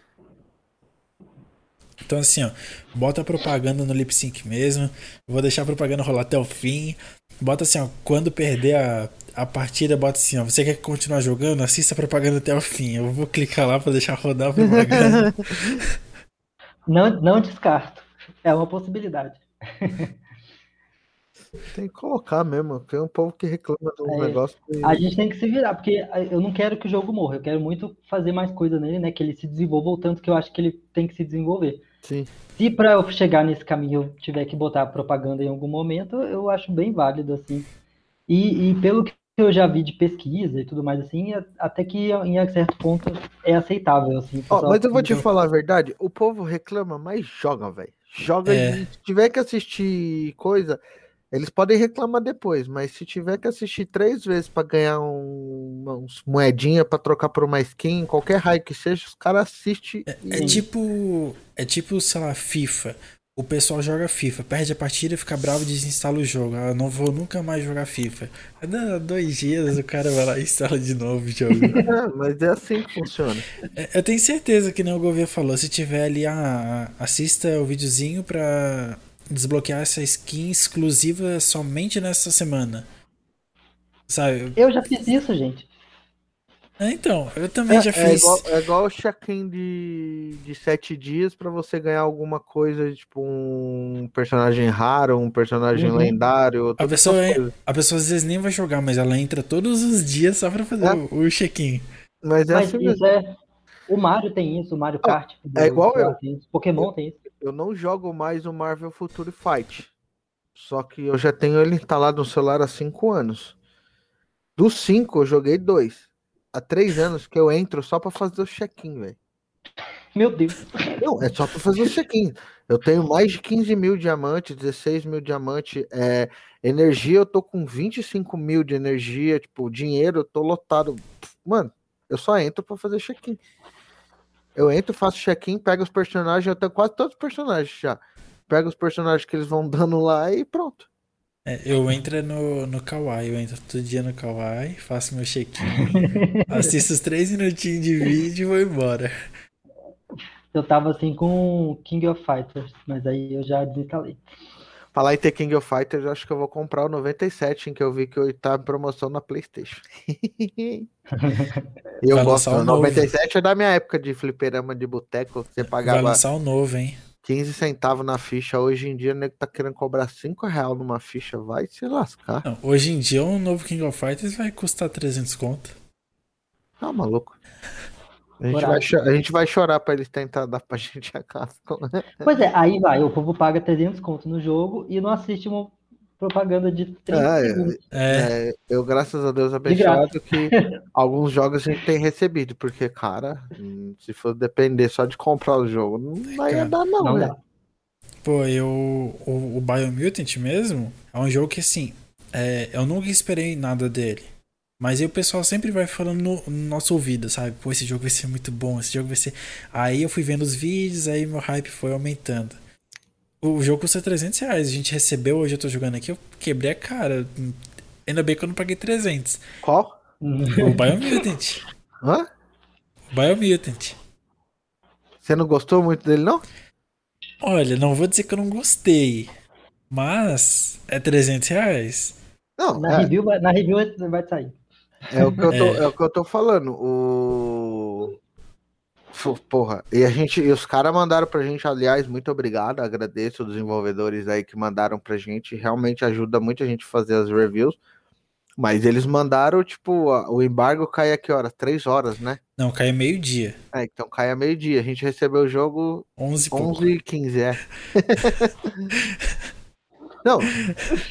Então, assim, ó, bota a propaganda no lip sync mesmo. Vou deixar a propaganda rolar até o fim. Bota assim, ó, quando perder a, a partida, bota assim, ó. Você quer continuar jogando? Assista a propaganda até o fim. Eu vou clicar lá para deixar rodar a propaganda. *laughs* não, não descarto. É uma possibilidade. *laughs* Tem que colocar mesmo, tem um povo que reclama do é, negócio. Que... A gente tem que se virar, porque eu não quero que o jogo morra, eu quero muito fazer mais coisa nele, né? Que ele se desenvolva o tanto que eu acho que ele tem que se desenvolver. Sim. Se para eu chegar nesse caminho eu tiver que botar propaganda em algum momento, eu acho bem válido, assim. E, e pelo que eu já vi de pesquisa e tudo mais assim, até que em certo ponto é aceitável, assim. Oh, mas eu vou te falar a verdade, o povo reclama, mas joga, velho. Joga é. e se tiver que assistir coisa, eles podem reclamar depois, mas se tiver que assistir três vezes para ganhar um, uns moedinha para trocar por uma skin, qualquer raio que seja, os caras assistem. É, e... é, tipo. É tipo, sei lá, FIFA. O pessoal joga FIFA, perde a partida, fica bravo e desinstala o jogo. Ah, não vou nunca mais jogar FIFA. Dá dois dias, o cara vai lá e instala de novo o jogo. é, *laughs* mas é assim que funciona. É, eu tenho certeza que nem o governo falou. Se tiver ali, ah, assista o videozinho pra desbloquear essa skin exclusiva somente nessa semana. Sabe? Eu já fiz isso, gente. É, então, eu também é, já é fiz. É igual, é igual o check-in de, de sete dias para você ganhar alguma coisa, tipo um personagem raro, um personagem uhum. lendário. A pessoa, é, a pessoa às vezes nem vai jogar, mas ela entra todos os dias só pra fazer é. o, o check-in. Mas, é mas assim isso é. O Mario tem isso, o Mario Kart. é igual eu. Pokémon tem isso. Eu não jogo mais o Marvel Future Fight. Só que eu já tenho ele instalado no celular há cinco anos. Dos cinco, eu joguei dois. Há três anos que eu entro só pra fazer o check-in, velho. Meu Deus. Não, é só pra fazer o check-in. Eu tenho mais de 15 mil diamantes, 16 mil diamantes. É, energia, eu tô com 25 mil de energia. Tipo, dinheiro, eu tô lotado. Mano, eu só entro pra fazer check-in. Eu entro, faço check-in, pego os personagens, eu tenho quase todos os personagens já. Pego os personagens que eles vão dando lá e pronto. É, eu entro no, no Kawaii, eu entro todo dia no Kawaii, faço meu check-in, *laughs* assisto os três minutinhos de vídeo e vou embora. Eu tava assim com King of Fighters, mas aí eu já desinstalei. Falar em ter King of Fighters, eu acho que eu vou comprar o 97, em que eu vi que tá em promoção na Playstation. e *laughs* eu Vai gosto. lançar O um novo. 97 é da minha época de fliperama de boteco, você Vai pagava lançar um novo, hein? 15 centavos na ficha. Hoje em dia, o nego tá querendo cobrar 5 reais numa ficha. Vai se lascar. Não, hoje em dia um novo King of Fighters vai custar 300 conto. Tá maluco. *laughs* A gente, vai, a gente vai chorar pra eles tentar dar pra *laughs* gente a casa. Pois é, aí vai, o povo paga 300 conto no jogo e não assiste uma propaganda de 30 Ah, é. segundos. É, É, eu, graças a Deus, abençoado que *laughs* alguns jogos a gente tem recebido, porque, cara, se for depender só de comprar o jogo, não vai Cara, dar, não, Não né? dá. pô, eu. O, o Biomutant mesmo é um jogo que assim. é, eu nunca esperei nada dele. Mas aí o pessoal sempre vai falando no, no nosso ouvido, sabe? Pô, esse jogo vai ser muito bom, esse jogo vai ser. Aí eu fui vendo os vídeos, aí meu hype foi aumentando. O jogo custa 300 reais, a gente recebeu, hoje eu tô jogando aqui, eu quebrei a cara. Ainda bem que eu não paguei 300. Qual? O Biomutant. *laughs* Hã? O Biomutant. Você não gostou muito dele, não? Olha, não vou dizer que eu não gostei, mas é 300 reais. Não, Na é, review, na review vai sair. É o que eu tô, É. é o que eu tô falando. O. Porra, e a gente, e os caras mandaram pra gente, aliás, muito obrigado, agradeço os desenvolvedores aí que mandaram pra gente, realmente ajuda muito a gente fazer as reviews. Mas eles mandaram, tipo, o embargo cai a que hora? Três horas, né? Não, caiu meio-dia. É, então cai a meio-dia. A gente recebeu o jogo 11 e pouco. 11 e 15, é. *laughs* Não,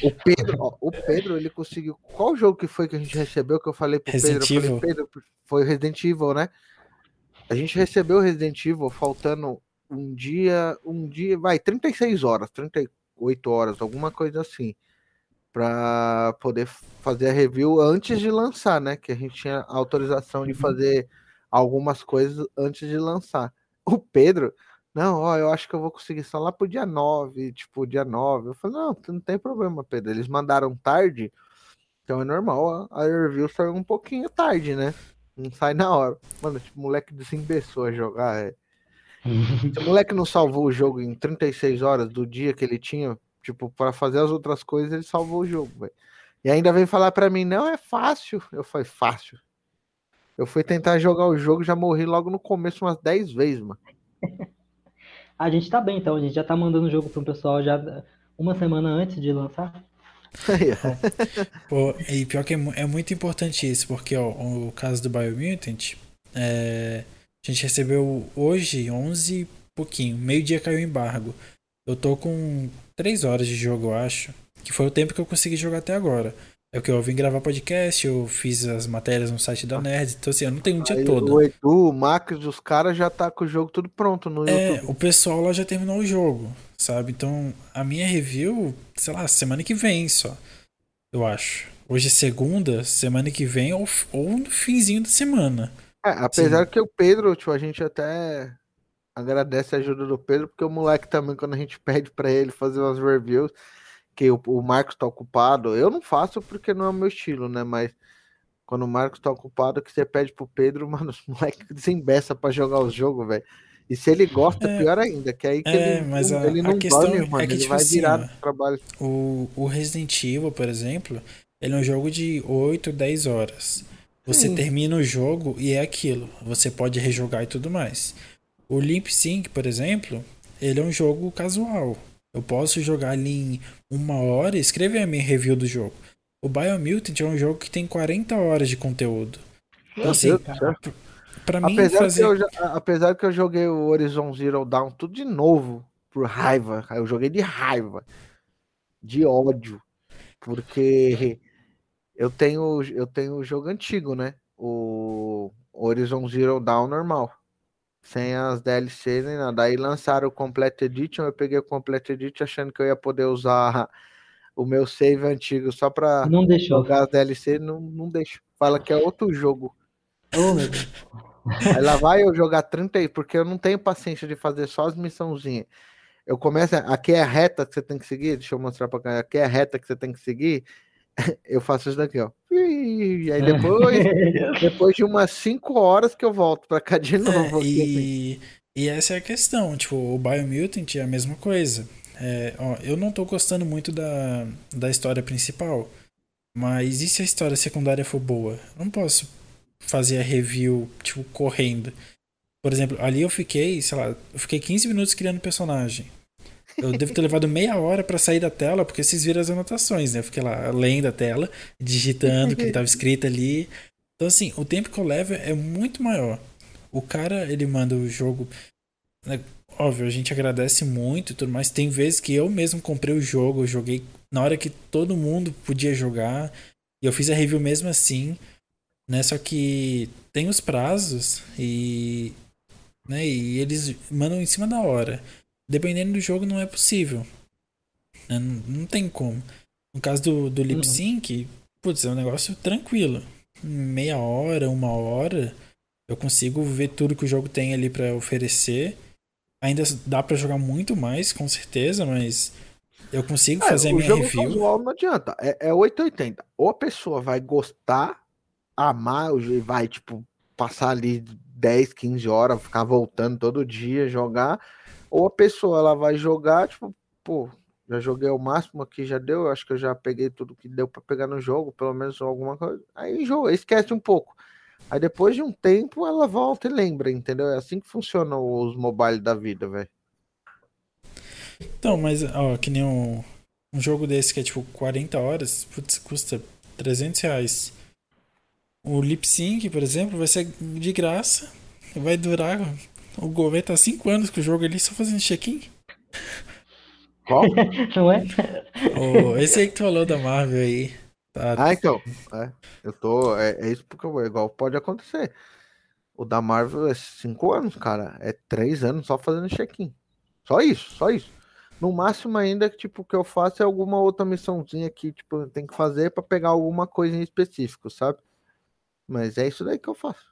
o Pedro, ó, o Pedro, ele conseguiu. Qual jogo que foi que a gente recebeu que eu falei pro Pedro? Resident Eu falei, Evil. Pedro, foi o Resident Evil, né? A gente recebeu o Resident Evil faltando um dia, um dia, vai, 36 horas, 38 horas, alguma coisa assim, pra poder fazer a review antes de lançar, né? Que a gente tinha autorização de fazer algumas coisas antes de lançar. O Pedro, não, ó, eu acho que eu vou conseguir só lá pro dia 9, tipo, dia 9. Eu falei, não, não tem problema, Pedro. Eles mandaram tarde, então é normal, a review saiu um pouquinho tarde, né? Não sai na hora. Mano, esse moleque desembeçou a jogar. É. Se o *laughs* moleque não salvou o jogo em 36 horas do dia que ele tinha, tipo, para fazer as outras coisas, ele salvou o jogo, velho. E ainda vem falar pra mim, não, é fácil. Eu falei, fácil. Eu fui tentar jogar o jogo, já morri logo no começo umas 10 vezes, mano. A gente tá bem, então. A gente já tá mandando o jogo pro pessoal já uma semana antes de lançar. Aí, ó. Pô, e pior que é, é muito importante isso, porque ó, o caso do Biomutant, é, a gente recebeu hoje 11 e pouquinho, meio-dia caiu o embargo. Eu tô com 3 horas de jogo, eu acho, que foi o tempo que eu consegui jogar até agora. É o que eu vim gravar podcast, eu fiz as matérias no site da Nerd, então assim, eu não tenho um dia Aí todo. O Edu, o Max, os caras já tá com o jogo tudo pronto no É, YouTube. o pessoal lá já terminou o jogo, sabe? Então, a minha review, sei lá, semana que vem só. Eu acho. Hoje é segunda, semana que vem ou, ou no finzinho da semana. É, apesar que o Pedro, tipo, a gente até agradece a ajuda do Pedro, porque o moleque também, quando a gente *laughs* pede pra ele fazer umas reviews, o, o Marcos tá ocupado, eu não faço porque não é o meu estilo, né? Mas quando o Marcos tá ocupado, que você pede pro Pedro, *laughs* mano, os moleques desembeça pra jogar os jogos, velho. E se ele gosta, É. pior ainda, que aí que É, ele, mas a- ele a não questão dorme, é mano, que, ele tipo vai assim, virar do trabalho. O, o Resident Evil, por exemplo, ele é um jogo de 8, 10 horas. Você Sim. termina o jogo e é aquilo. Você pode rejogar e tudo mais. O Limp Sync, por exemplo, ele é um jogo casual. Eu posso jogar ali em uma hora e escrever a minha review do jogo. O Biomutant é um jogo que tem 40 horas de conteúdo. Então, assim, céu. pra mim Apesar, fazer. que eu, apesar que eu joguei o Horizon Zero Dawn tudo de novo, por raiva. Eu joguei de raiva. De ódio. Porque eu tenho eu tenho o jogo antigo, né? O Horizon Zero Dawn normal. Sem as DLC nem nada. Aí lançaram o Complete Edition, eu peguei o Complete Edition achando que eu ia poder usar o meu save antigo só pra Não deixou. jogar as DLC, não, não deixo. Fala que é outro jogo. Oh, meu Deus. Aí lá vai eu jogar 30 aí, porque eu não tenho paciência de fazer só as missãozinhas. Eu começo, aqui é a reta que você tem que seguir, deixa eu mostrar pra cá, aqui é a reta que você tem que seguir. *laughs* Eu faço isso daqui, ó. E aí depois, *laughs* depois de umas 5 horas que eu volto pra cá de novo. É, aqui, assim. e, e essa é a questão, tipo, o Biomutant é a mesma coisa. É, ó, eu não tô gostando muito da, da história principal, mas e se a história secundária for boa? Eu não posso fazer a review, tipo, correndo. Por exemplo, ali eu fiquei, sei lá, eu fiquei 15 minutos criando personagem. Eu devo ter levado meia hora pra sair da tela, porque vocês viram as anotações, né? Eu fiquei lá lendo a tela, digitando o que estava escrito ali. Então, assim, o tempo que eu levo é muito maior. O cara, ele manda o jogo. né, Óbvio, a gente agradece muito e tudo mais. Tem vezes que eu mesmo comprei o jogo, eu joguei na hora que todo mundo podia jogar. E eu fiz a review mesmo assim. Né? Só que tem os prazos e. Né? E eles mandam em cima da hora. Dependendo do jogo, não é possível. né, Não, não tem como. No caso do, do lip sync, putz, é um negócio tranquilo. Meia hora, uma hora, eu consigo ver tudo que o jogo tem ali pra oferecer. Ainda dá pra jogar muito mais, com certeza, mas eu consigo É, fazer a o minha jogo review. casual não adianta. É, é 880. Ou a pessoa vai gostar, amar, e vai, tipo, passar ali 10, 15 horas, ficar voltando todo dia, jogar. Ou a pessoa ela vai jogar, tipo, pô, já joguei o máximo aqui, já deu. Acho que eu já peguei tudo que deu pra pegar no jogo, pelo menos alguma coisa. Aí enjoa, esquece um pouco. Aí depois de um tempo ela volta e lembra, entendeu? É assim que funcionam os mobile da vida, velho. Então, mas, ó, que nem um, um jogo desse que é tipo 40 horas, putz, custa 300 reais. O lip sync, por exemplo, vai ser de graça. Vai durar. O Gol vai estar 5 anos com o jogo ali só fazendo check-in. Qual? *laughs* Não é? Ô, esse aí que tu falou da Marvel aí. Tá, Ah, então. É, eu tô. É, é isso porque eu- igual pode acontecer. O da Marvel é cinco anos, cara. É três anos só fazendo check-in. Só isso, só isso. No máximo ainda, tipo, o que eu faço é alguma outra missãozinha que, tipo, tem que fazer pra pegar alguma coisa em específico, sabe? Mas é isso daí que eu faço.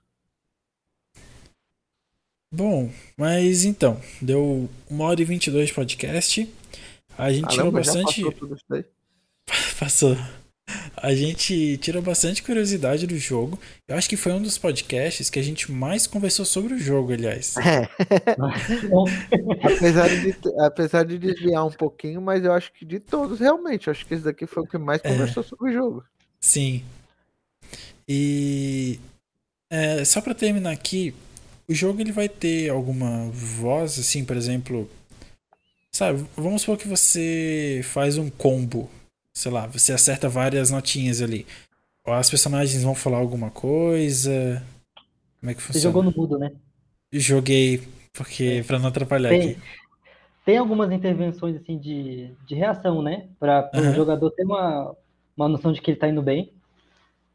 Bom, mas então, deu 1 hora e 22 de podcast. A gente tirou Caramba, já bastante. passou tudo isso daí. *laughs* Passou. A gente tirou bastante curiosidade do jogo. Eu acho que foi um dos podcasts que a gente mais conversou sobre o jogo, aliás. É, *laughs* apesar de, apesar de desviar um pouquinho, mas eu acho que de todos, realmente, acho que esse daqui foi o que mais conversou sobre o jogo. Sim. E é, só pra terminar aqui, o jogo ele vai ter alguma voz, assim, por exemplo, sabe? Vamos supor que você faz um combo, sei lá, você acerta várias notinhas ali. As personagens vão falar alguma coisa. Como é que você funciona? jogou no mudo, né? Joguei porque pra não atrapalhar Tem, aqui. tem algumas intervenções assim de, de reação, né? Para o jogador ter uma, uma noção de que ele tá indo bem.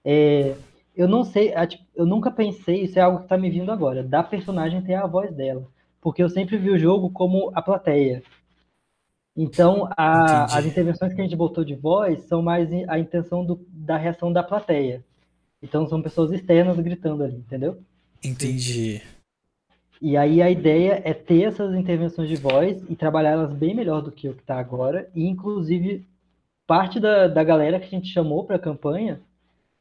É, eu não sei, a- tipo, eu nunca pensei, isso é algo que tá me vindo agora, da personagem ter a voz dela. Porque eu sempre vi o jogo como a plateia. Então, a- as intervenções que a gente botou de voz são mais a intenção do- da reação da plateia. Então, são pessoas externas gritando ali, entendeu? Entendi. E aí a ideia é ter essas intervenções de voz e trabalhar elas bem melhor do que o que está agora. E inclusive parte da, da galera que a gente chamou para a campanha,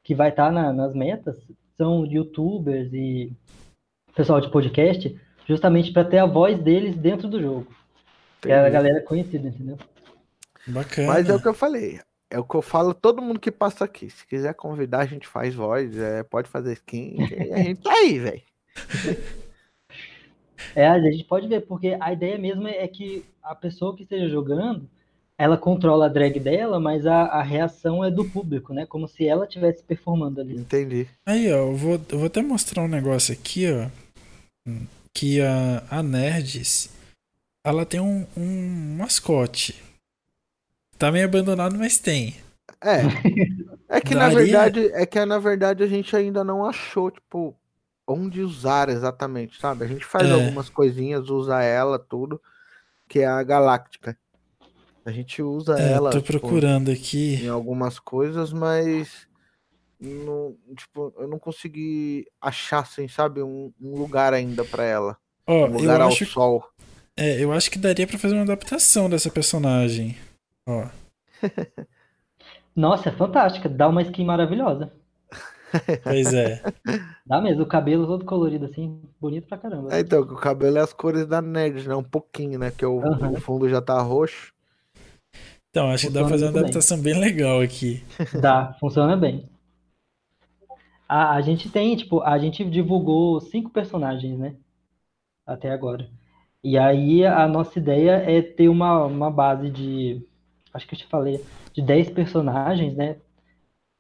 que vai estar nas metas, são youtubers e pessoal de podcast, justamente para ter a voz deles dentro do jogo. Que é a galera conhecida, entendeu? Bacana. Mas é o que eu falei. É o que eu falo todo mundo que passa aqui. Se quiser convidar, a gente faz voz, é, pode fazer skin, a *laughs* gente tá aí, velho. É, a gente pode ver, porque a ideia mesmo é que a pessoa que esteja jogando, ela controla a drag dela, mas a, a reação é do público, né? Como se ela estivesse performando ali. Entendi. Aí, ó, eu vou, eu vou até mostrar um negócio aqui, ó. Que a, a Nerds, ela tem um, um mascote. Tá meio abandonado, mas tem. É. É que na Daria- verdade, é que na verdade a gente ainda não achou, tipo, onde usar exatamente, sabe? A gente faz É. algumas coisinhas, usa ela, tudo, que é a Galáctica. A gente usa É, ela tô tipo, procurando aqui. em algumas coisas, mas não, tipo, eu não consegui achar, assim, sabe, um, um lugar ainda pra ela. Ó, Um eu lugar ao acho, sol. é, eu acho que daria pra fazer uma adaptação dessa personagem. Ó, *laughs* Nossa, é fantástica. Dá uma skin maravilhosa. *laughs* pois é. Dá mesmo, o cabelo todo colorido assim, bonito pra caramba. É, então, o cabelo é as cores da nerd, né? Um pouquinho, né? Que o, Aham. o fundo já tá roxo. Então, acho que dá pra Funciona fazer uma muito bem. adaptação bem legal aqui. Dá, funciona bem. A, a gente tem, tipo, a gente divulgou cinco personagens, né? Até agora. E aí a nossa ideia é ter uma, uma base de, acho que eu te falei, de 10 personagens, né?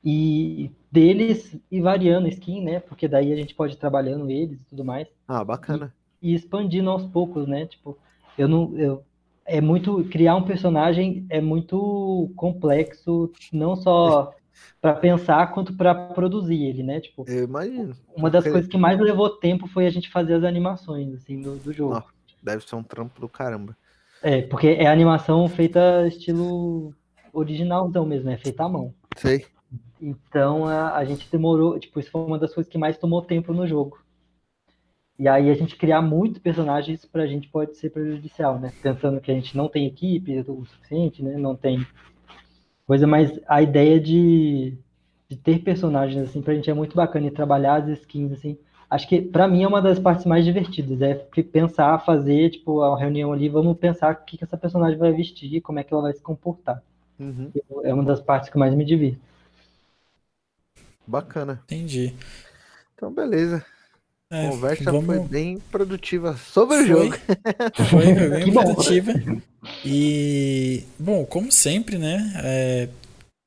E deles ir variando skin, né? Porque daí a gente pode ir trabalhando eles e tudo mais. Ah, bacana. e expandindo aos poucos, né? Tipo, eu não, eu, é muito criar um personagem é muito complexo, não só para pensar quanto para produzir ele, né? Tipo, Eu imagino. uma das coisas que mais levou tempo foi a gente fazer as animações assim do, do jogo. Nossa. Deve ser um trampo do caramba. É, porque é animação feita estilo originalzão mesmo, é feita à mão. Sei. Então a, a gente demorou, tipo, isso foi uma das coisas que mais tomou tempo no jogo. E aí a gente criar muitos personagens pra gente pode ser prejudicial, né? Pensando que a gente não tem equipe o suficiente, né? Não tem coisa, mas a ideia de, de ter personagens assim pra gente é muito bacana e trabalhar as skins assim. Acho que pra mim é uma das partes mais divertidas, é pensar, fazer, tipo, a reunião ali, vamos pensar o que que essa personagem vai vestir, como é que ela vai se comportar. Uhum. É uma das partes que mais me divirto. Bacana. Entendi. Então, beleza. É, A conversa vamos... foi bem produtiva sobre o Foi. jogo. Foi, foi *laughs* bem produtiva. E, bom, como sempre, né? é,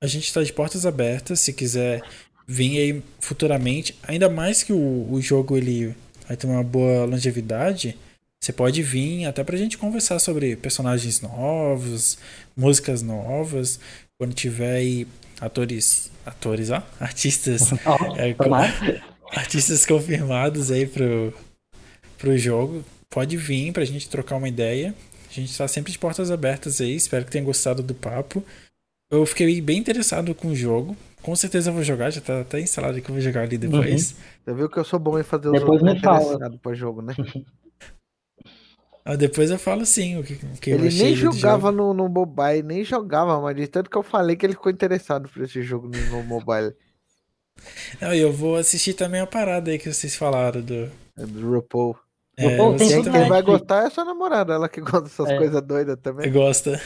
a gente está de portas abertas. Se quiser vir aí futuramente, ainda mais que o, o jogo ele vai ter uma boa longevidade, você pode vir até pra gente conversar sobre personagens novos, músicas novas, quando tiver aí atores, atores, ó, artistas *laughs* Ó, É, tomara. Artistas confirmados aí pro, pro jogo. Pode vir pra gente trocar uma ideia. A gente tá sempre de portas abertas aí. Espero que tenha gostado do papo. Eu fiquei bem interessado com o jogo. Com certeza eu vou jogar, já tá até instalado que eu vou jogar ali depois. Você viu que eu sou bom em fazer os Depois me fala. interessados pra jogo, né? Ah, depois eu falo sim o que, o que eu Ele achei nem jogava no, no mobile, nem jogava, mas de tanto que eu falei que ele ficou interessado por esse jogo no, no mobile. Não, e eu vou assistir também a parada aí que vocês falaram do. É do RuPaul. É, RuPaul tem você Quem, vai gostar é sua namorada, ela que gosta dessas É. coisas doidas também. gosta.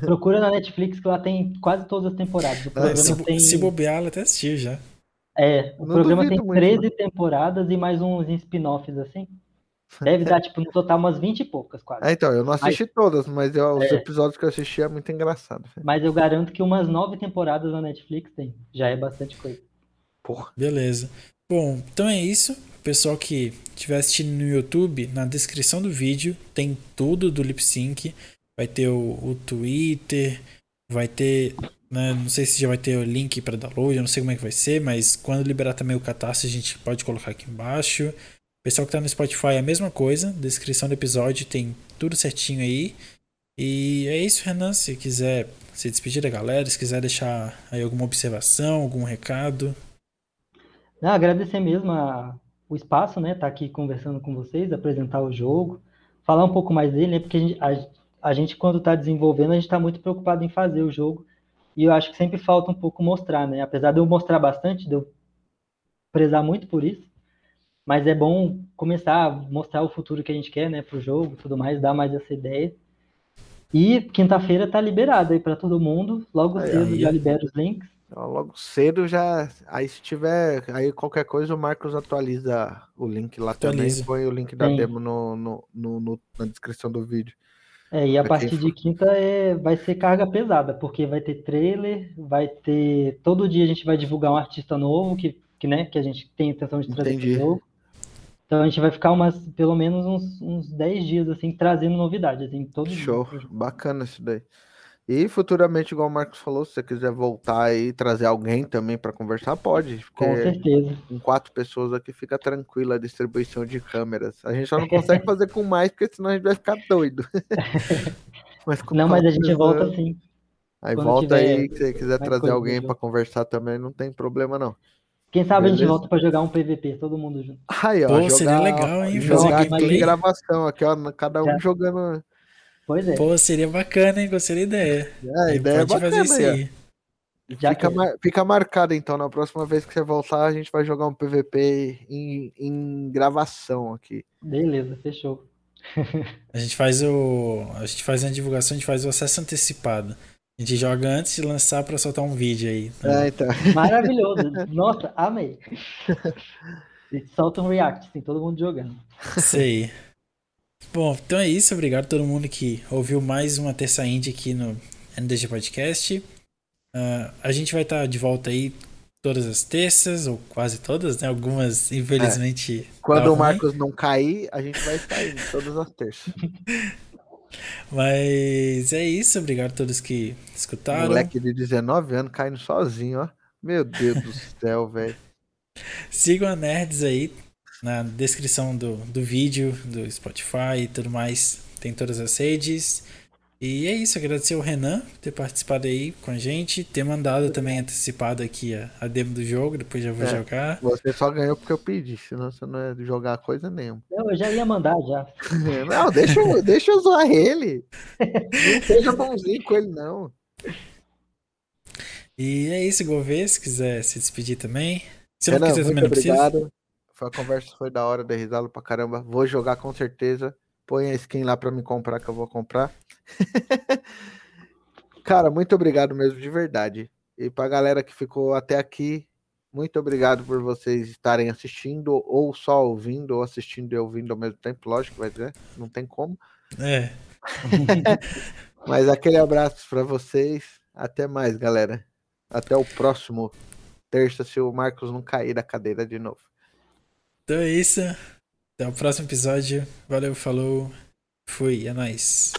Procura na Netflix que lá tem quase todas as temporadas. O Ah, programa Se, tem, se bobear, ela até assistiu já. é, o Não programa tem muito, 13 temporadas e mais uns spin-offs assim. Deve dar, tipo, no total umas 20 e poucas, quase. É, então, eu não assisti todas, mas eu- os É. episódios que eu assisti é muito engraçado. Mas eu garanto que umas nove temporadas na Netflix tem. Já é bastante coisa. Porra. Beleza. Bom, então é isso. O pessoal que estiver assistindo no YouTube, na descrição do vídeo tem tudo do Lip Sync. Vai ter o, o Twitter, vai ter. né, não sei se já vai ter o link para download, eu não sei como é que vai ser, mas quando liberar também o Catarse, a gente pode colocar aqui embaixo. Pessoal que tá no Spotify é a mesma coisa. Descrição do episódio tem tudo certinho aí. E é isso, Renan. Se quiser se despedir da galera, se quiser deixar aí alguma observação, algum recado. Não, agradecer mesmo a- o espaço, né? Estar aqui conversando com vocês, apresentar o jogo, falar um pouco mais dele, né? Porque a gente, a, a gente, quando está desenvolvendo, a gente está muito preocupado em fazer o jogo. E eu acho que sempre falta um pouco mostrar, né? Apesar de eu mostrar bastante, de eu prezar muito por isso. Mas é bom começar a mostrar o futuro que a gente quer, né? Pro jogo e tudo mais, dar mais essa ideia. E quinta-feira tá liberado aí para todo mundo. Logo Aí, cedo aí. já libera os links. Logo cedo já. Aí se tiver. Aí qualquer coisa o Marcos atualiza o link lá Atualiza. também. Põe o link da Sim. demo no, no, no- no- na descrição do vídeo. É, e a Pra partir de quinta é, vai ser carga pesada, porque vai ter trailer, vai ter. Todo dia a gente vai divulgar um artista novo que, que, né, que a gente tem intenção de trazer Entendi. pro jogo. Então a gente vai ficar umas, pelo menos uns, uns 10 dias, assim, trazendo novidades, assim, todo Show, dia. bacana isso daí. E futuramente, igual o Marcos falou, se você quiser voltar e trazer alguém também para conversar, pode. Com certeza. com quatro pessoas aqui fica tranquila a distribuição de câmeras. A gente só não consegue *laughs* fazer com mais, porque senão a gente vai ficar doido. *laughs* mas com Não, mas a gente volta assim. Aí quando volta tiver aí, se você quiser trazer alguém para conversar também, não tem problema não. Quem sabe a gente Beleza. volta pra jogar um PVP, todo mundo junto. Aí, ó, Pô, jogar, seria legal, hein, fazer gameplay. em gravação, aqui, ó, cada um Já. jogando. Pois é. Pô, seria bacana, hein? Gostei da ideia. É, a Aí ideia é pode bacana fazer isso aí. Já Fica, mar- fica marcado então, na próxima vez que você voltar, a gente vai jogar um PVP em, em gravação aqui. Beleza, fechou. *laughs* A gente faz o. A gente faz a divulgação, a gente faz o acesso antecipado. A gente joga antes de lançar pra soltar um vídeo aí. É, então. *laughs* Maravilhoso. Nossa, amei. E solta um react, assim, todo mundo jogando. Isso aí. Bom, então é isso. Obrigado a todo mundo que ouviu mais uma Terça Indie aqui no NDG Podcast. Ah, a gente vai estar de volta aí todas as terças, ou quase todas, né? Algumas, infelizmente. Quando tá o ruim. Marcos não cair, a gente vai estar indo todas as terças. *laughs* Mas é isso. Obrigado a todos que escutaram. Moleque de 19 anos caindo sozinho, ó. Meu Deus do *laughs* céu, velho. Sigam a Nerds aí na descrição do, do vídeo, do Spotify e tudo mais. Tem todas as redes. E é isso, agradecer ao Renan por ter participado aí com a gente, ter mandado também antecipado aqui a, a demo do jogo, depois já vou É. jogar. Você só ganhou porque eu pedi, senão você não ia jogar coisa nenhuma. Não, eu já ia mandar já. *laughs* Não, deixa, eu- deixa eu zoar ele. *laughs* Não seja bonzinho com ele, não. E é isso, Gouveia, se quiser se despedir também. Se não Renan, quiser também não precisa. obrigado. Foi a conversa foi da hora, dei risada pra caramba. Vou jogar com certeza. Põe a skin lá pra me comprar que eu vou comprar. *laughs* Cara, muito obrigado mesmo, de verdade. E pra galera que ficou até aqui, muito obrigado por vocês estarem assistindo, ou só ouvindo, ou assistindo e ouvindo ao mesmo tempo. Lógico, vai dizer, não tem como. É, *laughs* Mas aquele abraço pra vocês. Até mais, galera. Até o próximo terça, se o Marcos não cair da cadeira de novo. então é isso. Até o próximo episódio. Valeu, falou. Fui, é nóis.